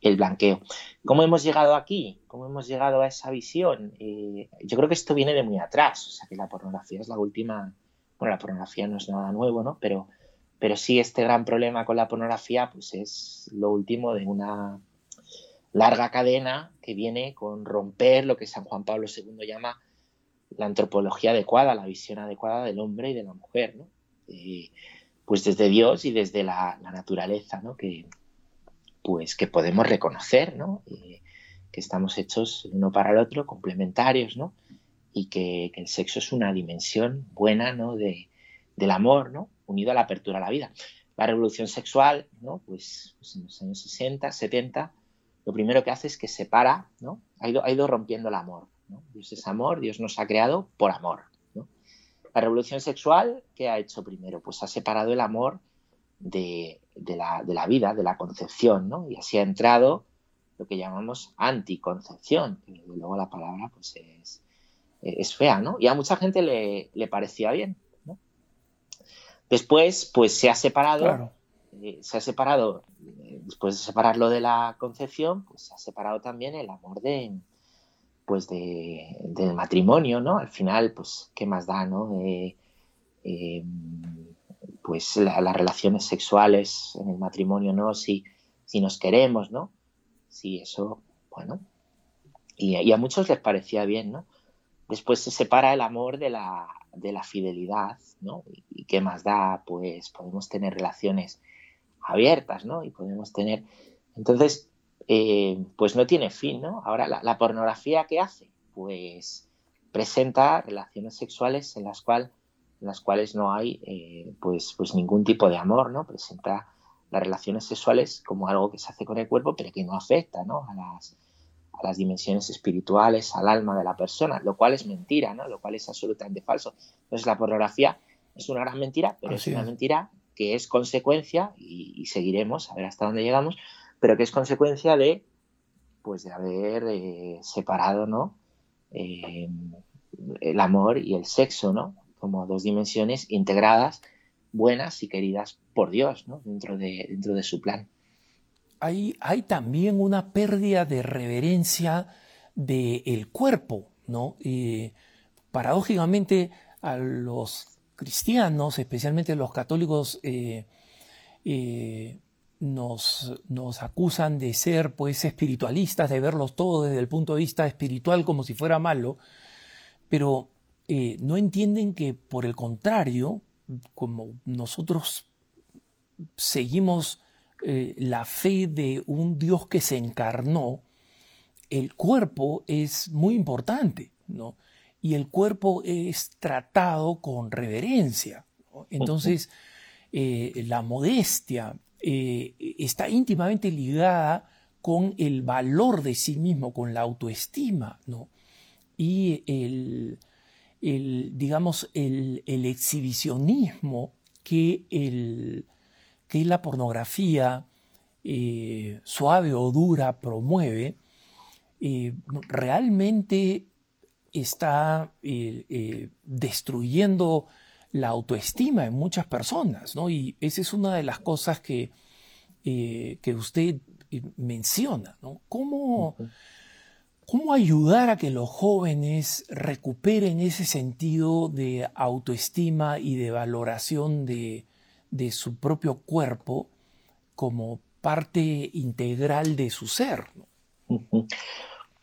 el, blanqueo. ¿Cómo hemos llegado aquí? ¿Cómo hemos llegado a esa visión? Eh, yo creo que esto viene de muy atrás, o sea que la pornografía es la última, bueno, la pornografía no es nada nuevo, ¿no? Pero, pero sí este gran problema con la pornografía, pues es lo último de una larga cadena que viene con romper lo que San Juan Pablo II llama la antropología adecuada, la visión adecuada del hombre y de la mujer, ¿no? Eh, pues desde Dios y desde la, naturaleza, ¿no? Que, pues que podemos reconocer, ¿no? Eh, que estamos hechos uno para el otro, complementarios, ¿no? Y que, el sexo es una dimensión buena, ¿no? De, del amor, ¿no? Unido a la apertura a la vida. La revolución sexual, ¿no? Pues, pues en los años 60, 70, lo primero que hace es que separa, ¿no? Ha ido, ha ido rompiendo el amor, Dios es amor, Dios nos ha creado por amor. La revolución sexual, ¿qué ha hecho primero? Pues ha separado el amor de, la, vida, de la concepción, ¿no? Y así ha entrado lo que llamamos anticoncepción, que luego la palabra pues es, fea, ¿no? Y a mucha gente le, parecía bien, Después, pues se ha separado, eh, se ha separado, eh, después de separarlo de la concepción, pues se ha separado también el amor de, pues de, del matrimonio, ¿no? Al final, pues, ¿qué más da, no? Eh, pues las relaciones sexuales en el matrimonio, ¿no? Si, si nos queremos, ¿no? Si eso, bueno. Y, a muchos les parecía bien, ¿no? Después se separa el amor de la, de la fidelidad, ¿no? Y, qué más da, pues podemos tener relaciones abiertas, ¿no? Y podemos tener... Entonces, eh, pues no tiene fin, ¿no? Ahora, la, pornografía, ¿qué hace? Pues presenta relaciones sexuales en las, cual, en las cuales no hay eh, pues, pues ningún tipo de amor, ¿no? Presenta las relaciones sexuales como algo que se hace con el cuerpo, pero que no afecta, ¿no? A las, a las dimensiones espirituales, al alma de la persona, lo cual es mentira, ¿no? Lo cual es absolutamente falso. Entonces la pornografía es una gran mentira, pero es una mentira que es consecuencia, y, y, seguiremos a ver hasta dónde llegamos, pero que es consecuencia de, pues, de haber eh, separado, ¿no? Eh, el amor y el sexo, ¿no? Como dos dimensiones integradas, buenas y queridas por Dios, ¿no? Dentro de, dentro de su plan. Hay, hay también una pérdida de reverencia del cuerpo, ¿no? Y paradójicamente a los cristianos, especialmente los católicos, eh, nos, nos, acusan de ser pues espiritualistas, de verlos todo desde el punto de vista espiritual como si fuera malo, pero eh, no entienden que por el contrario, como nosotros seguimos eh, la fe de un Dios que se encarnó, el cuerpo es muy importante, ¿no? Y el cuerpo es tratado con reverencia. Entonces, eh, la modestia eh, está íntimamente ligada con el valor de sí mismo, con la autoestima, ¿no? Y el, digamos, el, exhibicionismo que, el, que la pornografía eh, suave o dura promueve, eh, realmente está destruyendo la autoestima en muchas personas, ¿no? Y esa es una de las cosas que, que usted menciona, ¿no? ¿Cómo, ¿Cómo ayudar a que los jóvenes recuperen ese sentido de autoestima y de valoración de, su propio cuerpo como parte integral de su ser?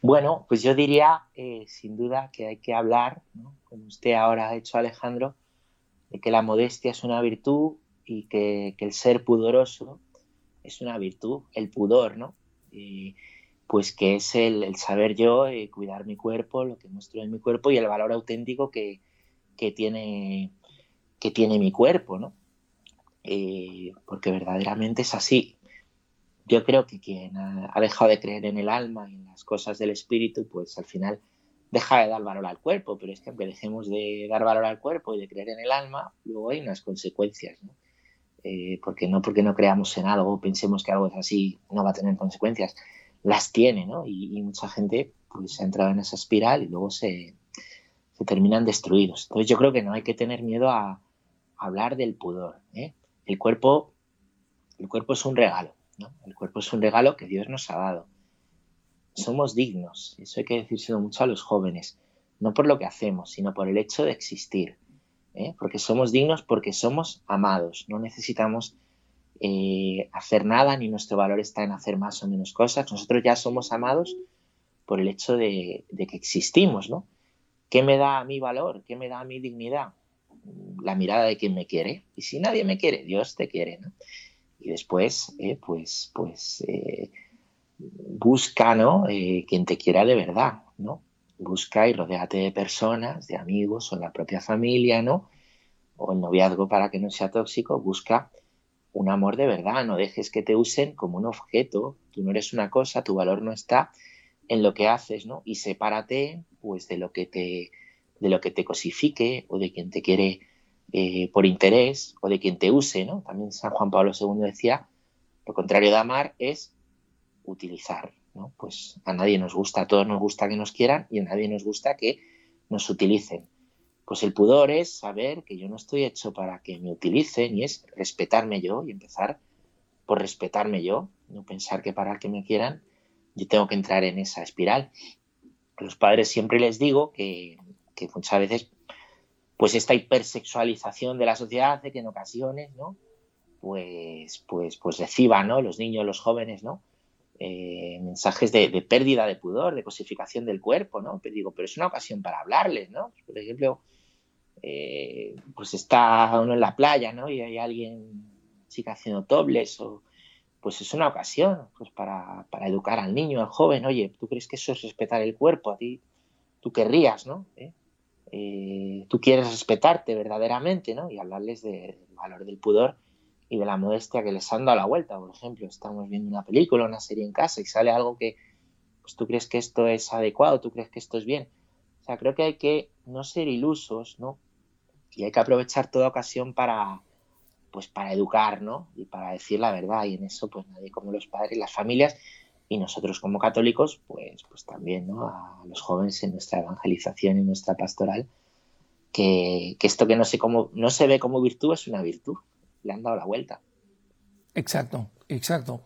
Bueno, pues yo diría, eh, sin duda, que hay que hablar, como usted ahora ha hecho, Alejandro, que la modestia es una virtud y que, el ser pudoroso es una virtud, el pudor, ¿no? pues que es el, saber yo eh, cuidar mi cuerpo, lo que muestro en mi cuerpo y el valor auténtico que, tiene, que tiene mi cuerpo, ¿no? Eh, porque verdaderamente es así. Yo creo que quien ha, dejado de creer en el alma y en las cosas del espíritu, pues al final deja de dar valor al cuerpo, pero es que aunque dejemos de dar valor al cuerpo y de creer en el alma, luego hay unas consecuencias, ¿no? Eh, porque no porque no creamos en algo, pensemos que algo es así, no va a tener consecuencias las tiene, ¿no? Y, mucha gente pues ha entrado en esa espiral y luego se, terminan destruidos. Entonces yo creo que no hay que tener miedo a, hablar del pudor. ¿eh? El cuerpo, el cuerpo es un regalo, ¿no? El cuerpo es un regalo que Dios nos ha dado. Somos dignos, eso hay que decírselo mucho a los jóvenes, no por lo que hacemos, sino por el hecho de existir. ¿eh? Porque somos dignos porque somos amados, no necesitamos eh, hacer nada, ni nuestro valor está en hacer más o menos cosas. Nosotros ya somos amados por el hecho de, que existimos, ¿no? ¿Qué me da mi valor? ¿Qué me da mi dignidad? La mirada de quien me quiere. Y si nadie me quiere, Dios te quiere, ¿no? Y después, eh, pues, pues busca, ¿no? quien te quiera de verdad, ¿no? Busca y rodeate de personas, de amigos o la propia familia, ¿no? O el noviazgo para que no sea tóxico, busca un amor de verdad, no dejes que te usen como un objeto, tú no eres una cosa, tu valor no está en lo que haces, ¿no? Y sepárate pues de lo que te de lo que te cosifique o de quien te quiere eh, por interés o de quien te use, ¿no? También San Juan Pablo II decía, lo contrario de amar es utilizar, ¿no? Pues a nadie nos gusta, a todos nos gusta que nos quieran y a nadie nos gusta que nos utilicen. Pues el pudor es saber que yo no estoy hecho para que me utilicen y es respetarme yo y empezar por respetarme yo, no pensar que para que me quieran yo tengo que entrar en esa espiral. A los padres siempre les digo que, muchas veces pues esta hipersexualización de la sociedad hace que en ocasiones, ¿no? Pues, pues, pues reciban, ¿no? Los niños, los jóvenes, ¿no? Eh, mensajes de, pérdida de pudor, de cosificación del cuerpo, ¿no? Pero digo, pero es una ocasión para hablarles, ¿no? Por ejemplo, eh, pues está uno en la playa, ¿no? Y hay alguien, chica haciendo tobles o pues es una ocasión pues para, educar al niño, al joven, oye, ¿tú crees que eso es respetar el cuerpo? A ti, tú querrías, ¿no? Eh, tú quieres respetarte verdaderamente, ¿no? Y hablarles del valor del pudor y de la modestia que les han dado la vuelta. Por ejemplo, estamos viendo una película, una serie en casa y sale algo que, pues tú crees que esto es adecuado, tú crees que esto es bien. O sea, creo que hay que no ser ilusos, ¿no? y hay que aprovechar toda ocasión para pues para educar, ¿no? Y para decir la verdad y en eso pues nadie como los padres, las familias y nosotros como católicos pues pues también, ¿no? A los jóvenes en nuestra evangelización y nuestra pastoral que, esto que no se como no se ve como virtud es una virtud, le han dado la vuelta. Exacto, exacto.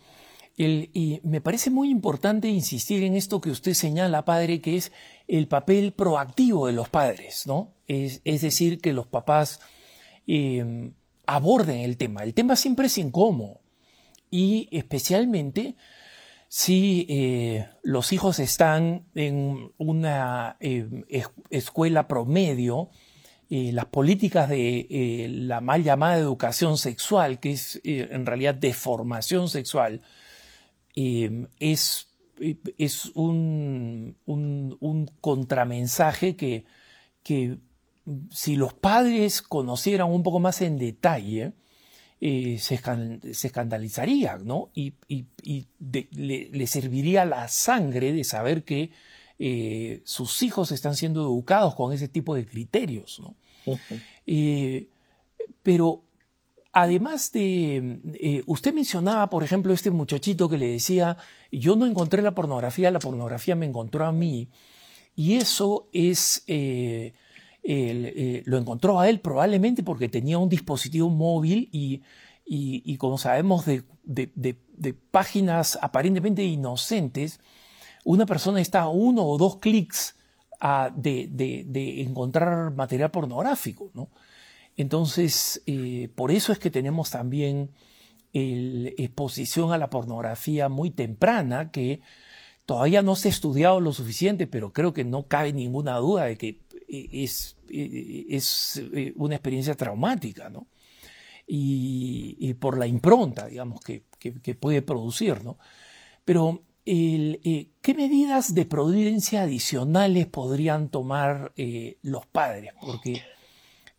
y me parece muy importante insistir en esto que usted señala, padre, que es el papel proactivo de los padres, ¿no? Es, decir, que los papás em, aborden el tema. El tema siempre es incómodo y especialmente si eh, los hijos están en una em, escuela promedio eh, las políticas de eh, la mal llamada educación sexual, que es eh, en realidad deformación sexual, es, es un, un, contramensaje que, que, si los padres conocieran un poco más en detalle, se, escandalizaría, ¿no? Y, le, serviría la sangre de saber que eh, sus hijos están siendo educados con ese tipo de criterios. Eh, pero además de, eh, usted mencionaba, por ejemplo, este muchachito que le decía, yo no encontré la pornografía, la pornografía me encontró a mí, y eso es, lo encontró a él probablemente porque tenía un dispositivo móvil y, y, como sabemos de, de páginas aparentemente inocentes, una persona está a uno o dos clics ah, de, encontrar material pornográfico, ¿no? Entonces, eh, por eso es que tenemos también la exposición a la pornografía muy temprana, que todavía no se ha estudiado lo suficiente, pero creo que no cabe ninguna duda de que eh, es, eh, es una experiencia traumática, ¿no? Y, por la impronta, digamos, que, que puede producir, ¿no? Pero eh, ¿qué medidas de prudencia adicionales podrían tomar eh, los padres? Porque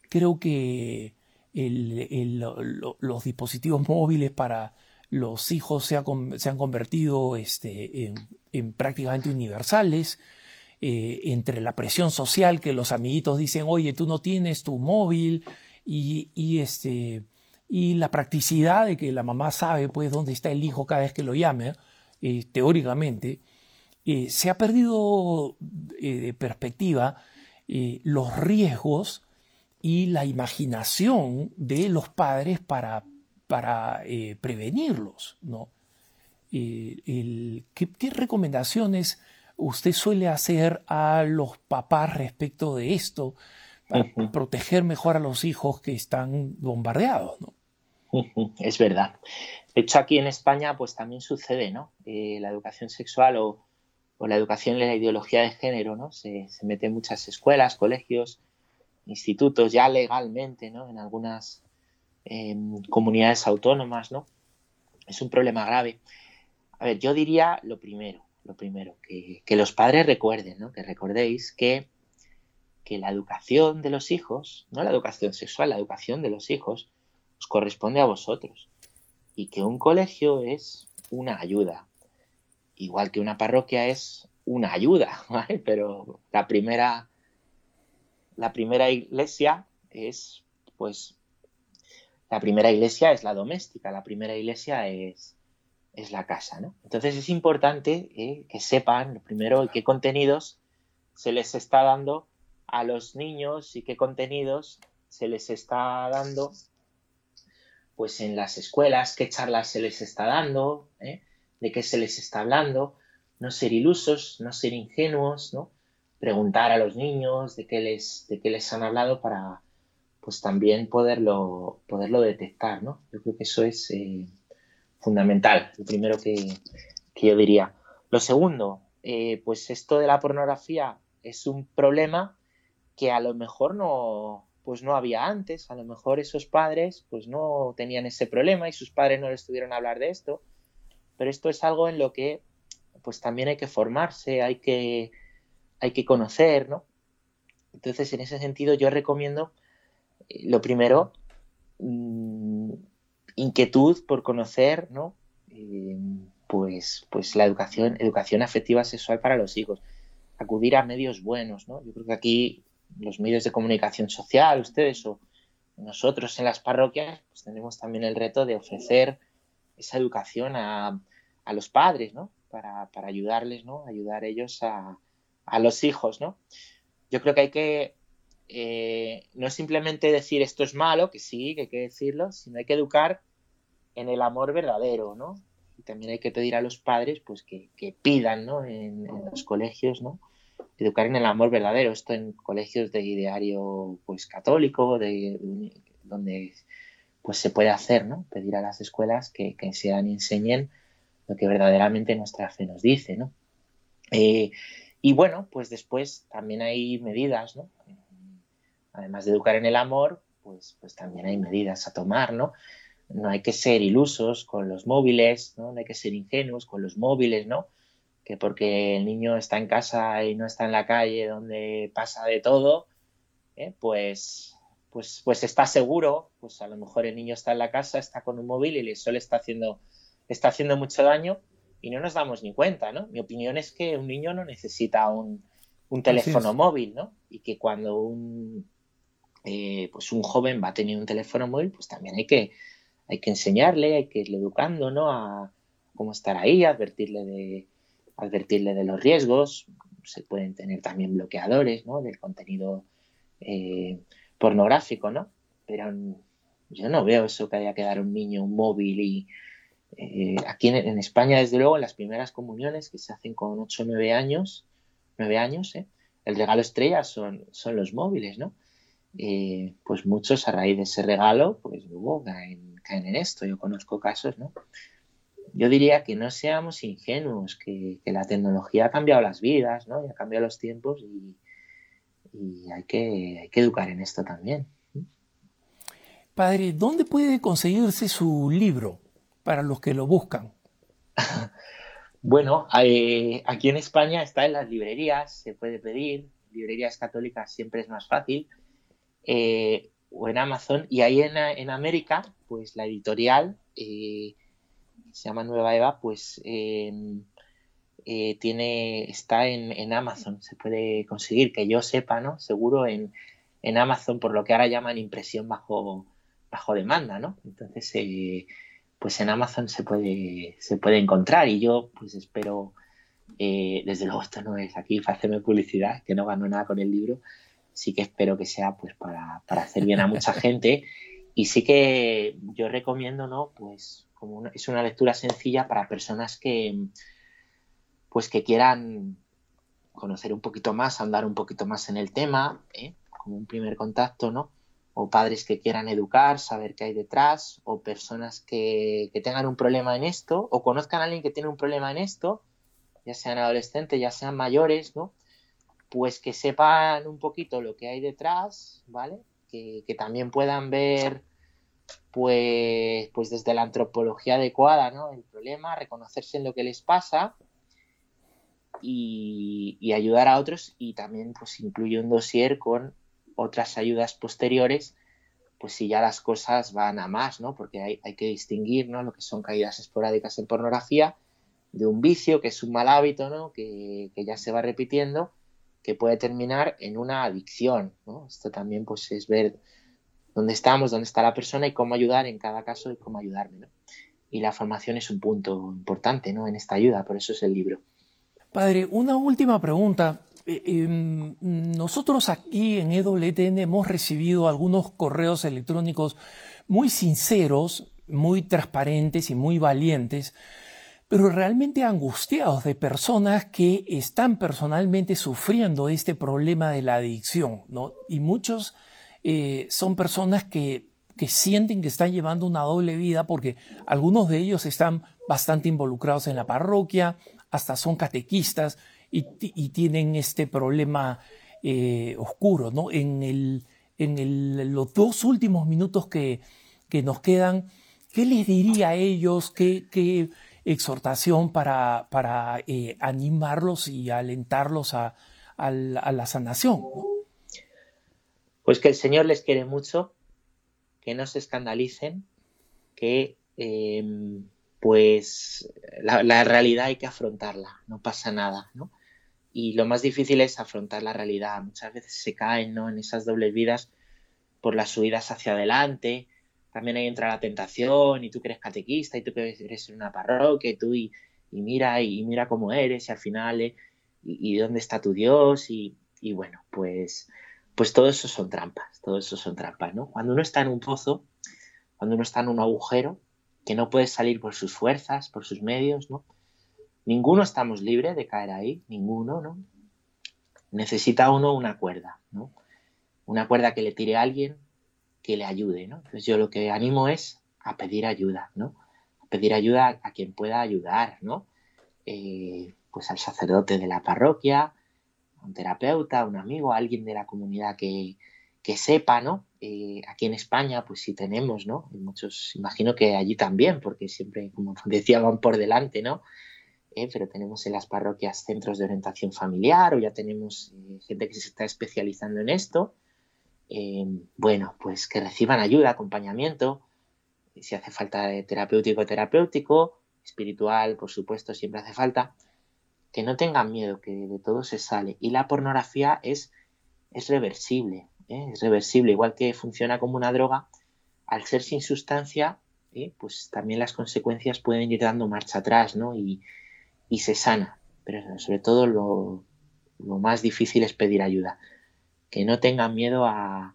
creo que los dispositivos móviles para los hijos se, han convertido este, en, prácticamente universales. Eh, entre la presión social que los amiguitos dicen, oye, tú no tienes tu móvil, y, este, y la practicidad de que la mamá sabe pues dónde está el hijo cada vez que lo llame, eh, teóricamente, eh, se ha perdido eh, de perspectiva los riesgos y la imaginación de los padres para, para prevenirlos. ¿no? ¿qué, recomendaciones usted suele hacer a los papás respecto de esto para proteger mejor a los hijos que están bombardeados? ¿no? Es verdad. De hecho, aquí en España, pues también sucede, ¿no? Eh, la educación sexual o, la educación en la ideología de género, ¿no? Se, mete en muchas escuelas, colegios, institutos, ya legalmente, ¿no? En algunas em, comunidades autónomas, ¿no? Es un problema grave. A ver, yo diría lo primero, lo primero, que, los padres recuerden, ¿no? Que recordéis que, que la educación de los hijos, no la educación sexual, la educación de los hijos, os corresponde a vosotros y que un colegio es una ayuda, igual que una parroquia es una ayuda, ¿vale? Pero la primera, la primera iglesia es, pues, la primera iglesia es la doméstica, la primera iglesia es, es la casa, ¿no? Entonces es importante eh, que sepan, primero, qué contenidos se les está dando a los niños y qué contenidos se les está dando pues en las escuelas, qué charlas se les está dando, ¿eh? de qué se les está hablando, no ser ilusos, no ser ingenuos, ¿no? preguntar a los niños de qué les, de qué les han hablado para pues también poderlo, poderlo detectar, ¿no? Yo creo que eso es eh, fundamental, lo primero que, yo diría. Lo segundo, eh, pues esto de la pornografía es un problema que a lo mejor no, pues no había antes. A lo mejor esos padres pues no tenían ese problema y sus padres no les tuvieron a hablar de esto. Pero esto es algo en lo que pues también hay que formarse, hay que, hay que conocer, ¿no? Entonces, en ese sentido, yo recomiendo, eh, lo primero, mm, inquietud por conocer, ¿no? Eh, pues, pues la educación, educación afectiva sexual para los hijos. Acudir a medios buenos, ¿no? Yo creo que aquí los medios de comunicación social, ustedes o nosotros en las parroquias, pues tenemos también el reto de ofrecer esa educación a, los padres, ¿no? Para, ayudarles, ¿no? Ayudar ellos a, los hijos, ¿no? Yo creo que hay que eh, no simplemente decir esto es malo, que sí, que hay que decirlo, sino hay que educar en el amor verdadero, ¿no? Y también hay que pedir a los padres, pues, que, pidan, ¿no? En, los colegios, ¿no? Educar en el amor verdadero. Esto en colegios de ideario pues católico, de, donde pues se puede hacer, ¿no? Pedir a las escuelas que, que enseñen y enseñen lo que verdaderamente nuestra fe nos dice, ¿no? Eh, y bueno, pues después también hay medidas, ¿no? además de educar en el amor, pues, pues también hay medidas a tomar, ¿no? No hay que ser ilusos con los móviles, ¿no? No hay que ser ingenuos con los móviles, ¿no? Que porque el niño está en casa y no está en la calle donde pasa de todo, ¿eh? pues, pues, pues está seguro, pues a lo mejor el niño está en la casa, está con un móvil y eso le está haciendo, está haciendo mucho daño y no nos damos ni cuenta, ¿no? Mi opinión es que un niño no necesita un, un teléfono móvil, ¿no? Y que cuando un, eh, pues un joven va a tener un teléfono móvil, pues también hay que, hay que enseñarle, hay que irle educando, ¿no? A cómo estar ahí, advertirle de, advertirle de los riesgos. Se pueden tener también bloqueadores, ¿no? Del contenido eh, pornográfico, ¿no? Pero yo no veo eso que haya que dar un niño un móvil y eh, aquí en, España, desde luego, en las primeras comuniones que se hacen con 8 o 9 años, 9 años, ¿eh? el regalo estrella son, son los móviles, ¿no? Eh, pues muchos a raíz de ese regalo, pues luego caen, caen, en esto. Yo conozco casos, ¿no? Yo diría que no seamos ingenuos, que, que la tecnología ha cambiado las vidas, ¿no? Y ha cambiado los tiempos y, y hay que, hay que educar en esto también. Padre, ¿dónde puede conseguirse su libro para los que lo buscan? bueno, eh, aquí en España está en las librerías, se puede pedir, librerías católicas siempre es más fácil, eh, o en Amazon, y ahí en, en América, pues la editorial, eh, se llama Nueva Eva, pues eh, tiene, está en, Amazon, se puede conseguir, que yo sepa, ¿no? Seguro en, Amazon, por lo que ahora llaman impresión bajo, bajo demanda, ¿no? Entonces, eh, pues en Amazon se puede, se puede encontrar y yo pues espero, eh, desde luego esto no es aquí para hacerme publicidad, que no gano nada con el libro, sí que espero que sea pues para, hacer bien a mucha gente y sí que yo recomiendo, ¿no? Pues es una lectura sencilla para personas que pues que quieran conocer un poquito más, andar un poquito más en el tema, ¿eh? como un primer contacto, ¿no? O padres que quieran educar, saber qué hay detrás, o personas que, tengan un problema en esto, o conozcan a alguien que tiene un problema en esto, ya sean adolescentes, ya sean mayores, ¿no? Pues que sepan un poquito lo que hay detrás, ¿vale? Que, que también puedan ver, pues, pues desde la antropología adecuada, ¿no? El problema, reconocerse en lo que les pasa, y, ayudar a otros y también pues incluye un dossier con otras ayudas posteriores pues si ya las cosas van a más, ¿no? Porque hay, hay que distinguir, ¿no? Lo que son caídas esporádicas en pornografía de un vicio, que es un mal hábito, ¿no? Que, que, ya se va repitiendo, que puede terminar en una adicción, ¿no? Esto también, pues, es ver dónde estamos, dónde está la persona y cómo ayudar en cada caso y cómo ayudarme, ¿no? Y la formación es un punto importante, ¿no? En esta ayuda, por eso es el libro. Padre, una última pregunta. Eh, em, nosotros aquí en EWTN hemos recibido algunos correos electrónicos muy sinceros, muy transparentes y muy valientes, pero realmente angustiados de personas que están personalmente sufriendo este problema de la adicción, ¿no? Y muchos eh, son personas que, que sienten que están llevando una doble vida porque algunos de ellos están bastante involucrados en la parroquia, hasta son catequistas y, tienen este problema eh, oscuro, ¿no? En, el, en el, los dos últimos minutos que, que, nos quedan, ¿qué les diría a ellos? ¿Qué, qué exhortación para, para eh, animarlos y alentarlos a, a, la, sanación? Pues que el Señor les quiere mucho, que no se escandalicen, que eh, pues la, realidad hay que afrontarla, no pasa nada, ¿no? Y lo más difícil es afrontar la realidad. Muchas veces se caen, ¿no? En esas dobles vidas por las subidas hacia adelante. También ahí entra la tentación y tú que eres catequista y tú que eres en una parroquia y tú y, mira y, mira cómo eres y al final ¿eh? y, dónde está tu Dios y, y, bueno, pues, pues todo eso son trampas, todo eso son trampas, ¿no? Cuando uno está en un pozo, cuando uno está en un agujero, que no puede salir por sus fuerzas, por sus medios, ¿no? Ninguno estamos libres de caer ahí, ninguno, ¿no? Necesita uno una cuerda, ¿no? Una cuerda que le tire a alguien que le ayude, ¿no? Entonces yo lo que animo es a pedir ayuda, ¿no? A pedir ayuda a quien pueda ayudar, ¿no? Eh, pues al sacerdote de la parroquia, un terapeuta, un amigo, alguien de la comunidad que, que sepa, ¿no? Eh, aquí en España, pues sí tenemos, ¿no? muchos, imagino que allí también, porque siempre, como decía, van por delante, ¿no? Eh, pero tenemos en las parroquias centros de orientación familiar o ya tenemos eh, gente que se está especializando en esto. bueno, pues que reciban ayuda, acompañamiento, si hace falta de terapéutico, terapéutico, espiritual, por supuesto, siempre hace falta, que no tengan miedo, que de todo se sale. Y la pornografía es, es reversible, ¿eh? es reversible, igual que funciona como una droga, al ser sin sustancia, ¿eh? pues también las consecuencias pueden ir dando marcha atrás, ¿no? Y, se sana. Pero sobre todo lo, más difícil es pedir ayuda. Que no tengan miedo a,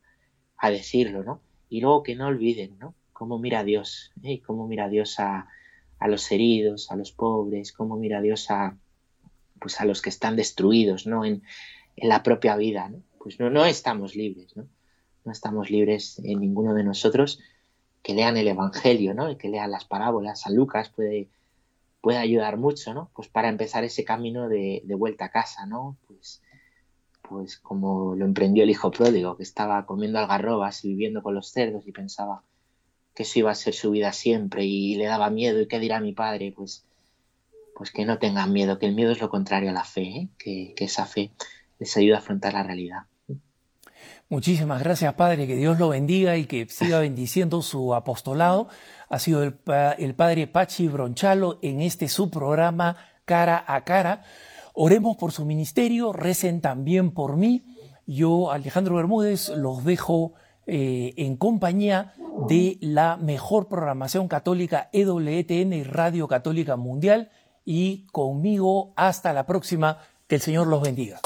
a decirlo, ¿no? Y luego que no olviden, ¿no? Cómo mira Dios, ¿eh? Cómo mira Dios a, a los heridos, a los pobres, cómo mira Dios a, pues a los que están destruidos, ¿no? En, en la propia vida, ¿no? pues no, no estamos libres, ¿no? No estamos libres en ninguno de nosotros que lean el Evangelio, ¿no? Y que lean las parábolas. San Lucas puede, puede ayudar mucho, ¿no? Pues para empezar ese camino de, vuelta a casa, ¿no? Pues, pues como lo emprendió el hijo pródigo, que estaba comiendo algarrobas y viviendo con los cerdos y pensaba que eso iba a ser su vida siempre y le daba miedo y qué dirá mi padre, pues, pues que no tengan miedo, que el miedo es lo contrario a la fe, ¿eh? que, esa fe les ayuda a afrontar la realidad. Muchísimas gracias, Padre, que Dios lo bendiga y que siga bendiciendo su apostolado. Ha sido el, Padre Pachi Bronchalo en este su programa Cara a Cara. Oremos por su ministerio, recen también por mí. Yo, Alejandro Bermúdez, los dejo eh, en compañía de la mejor programación católica EWTN y Radio Católica Mundial. Y conmigo hasta la próxima. Que el Señor los bendiga.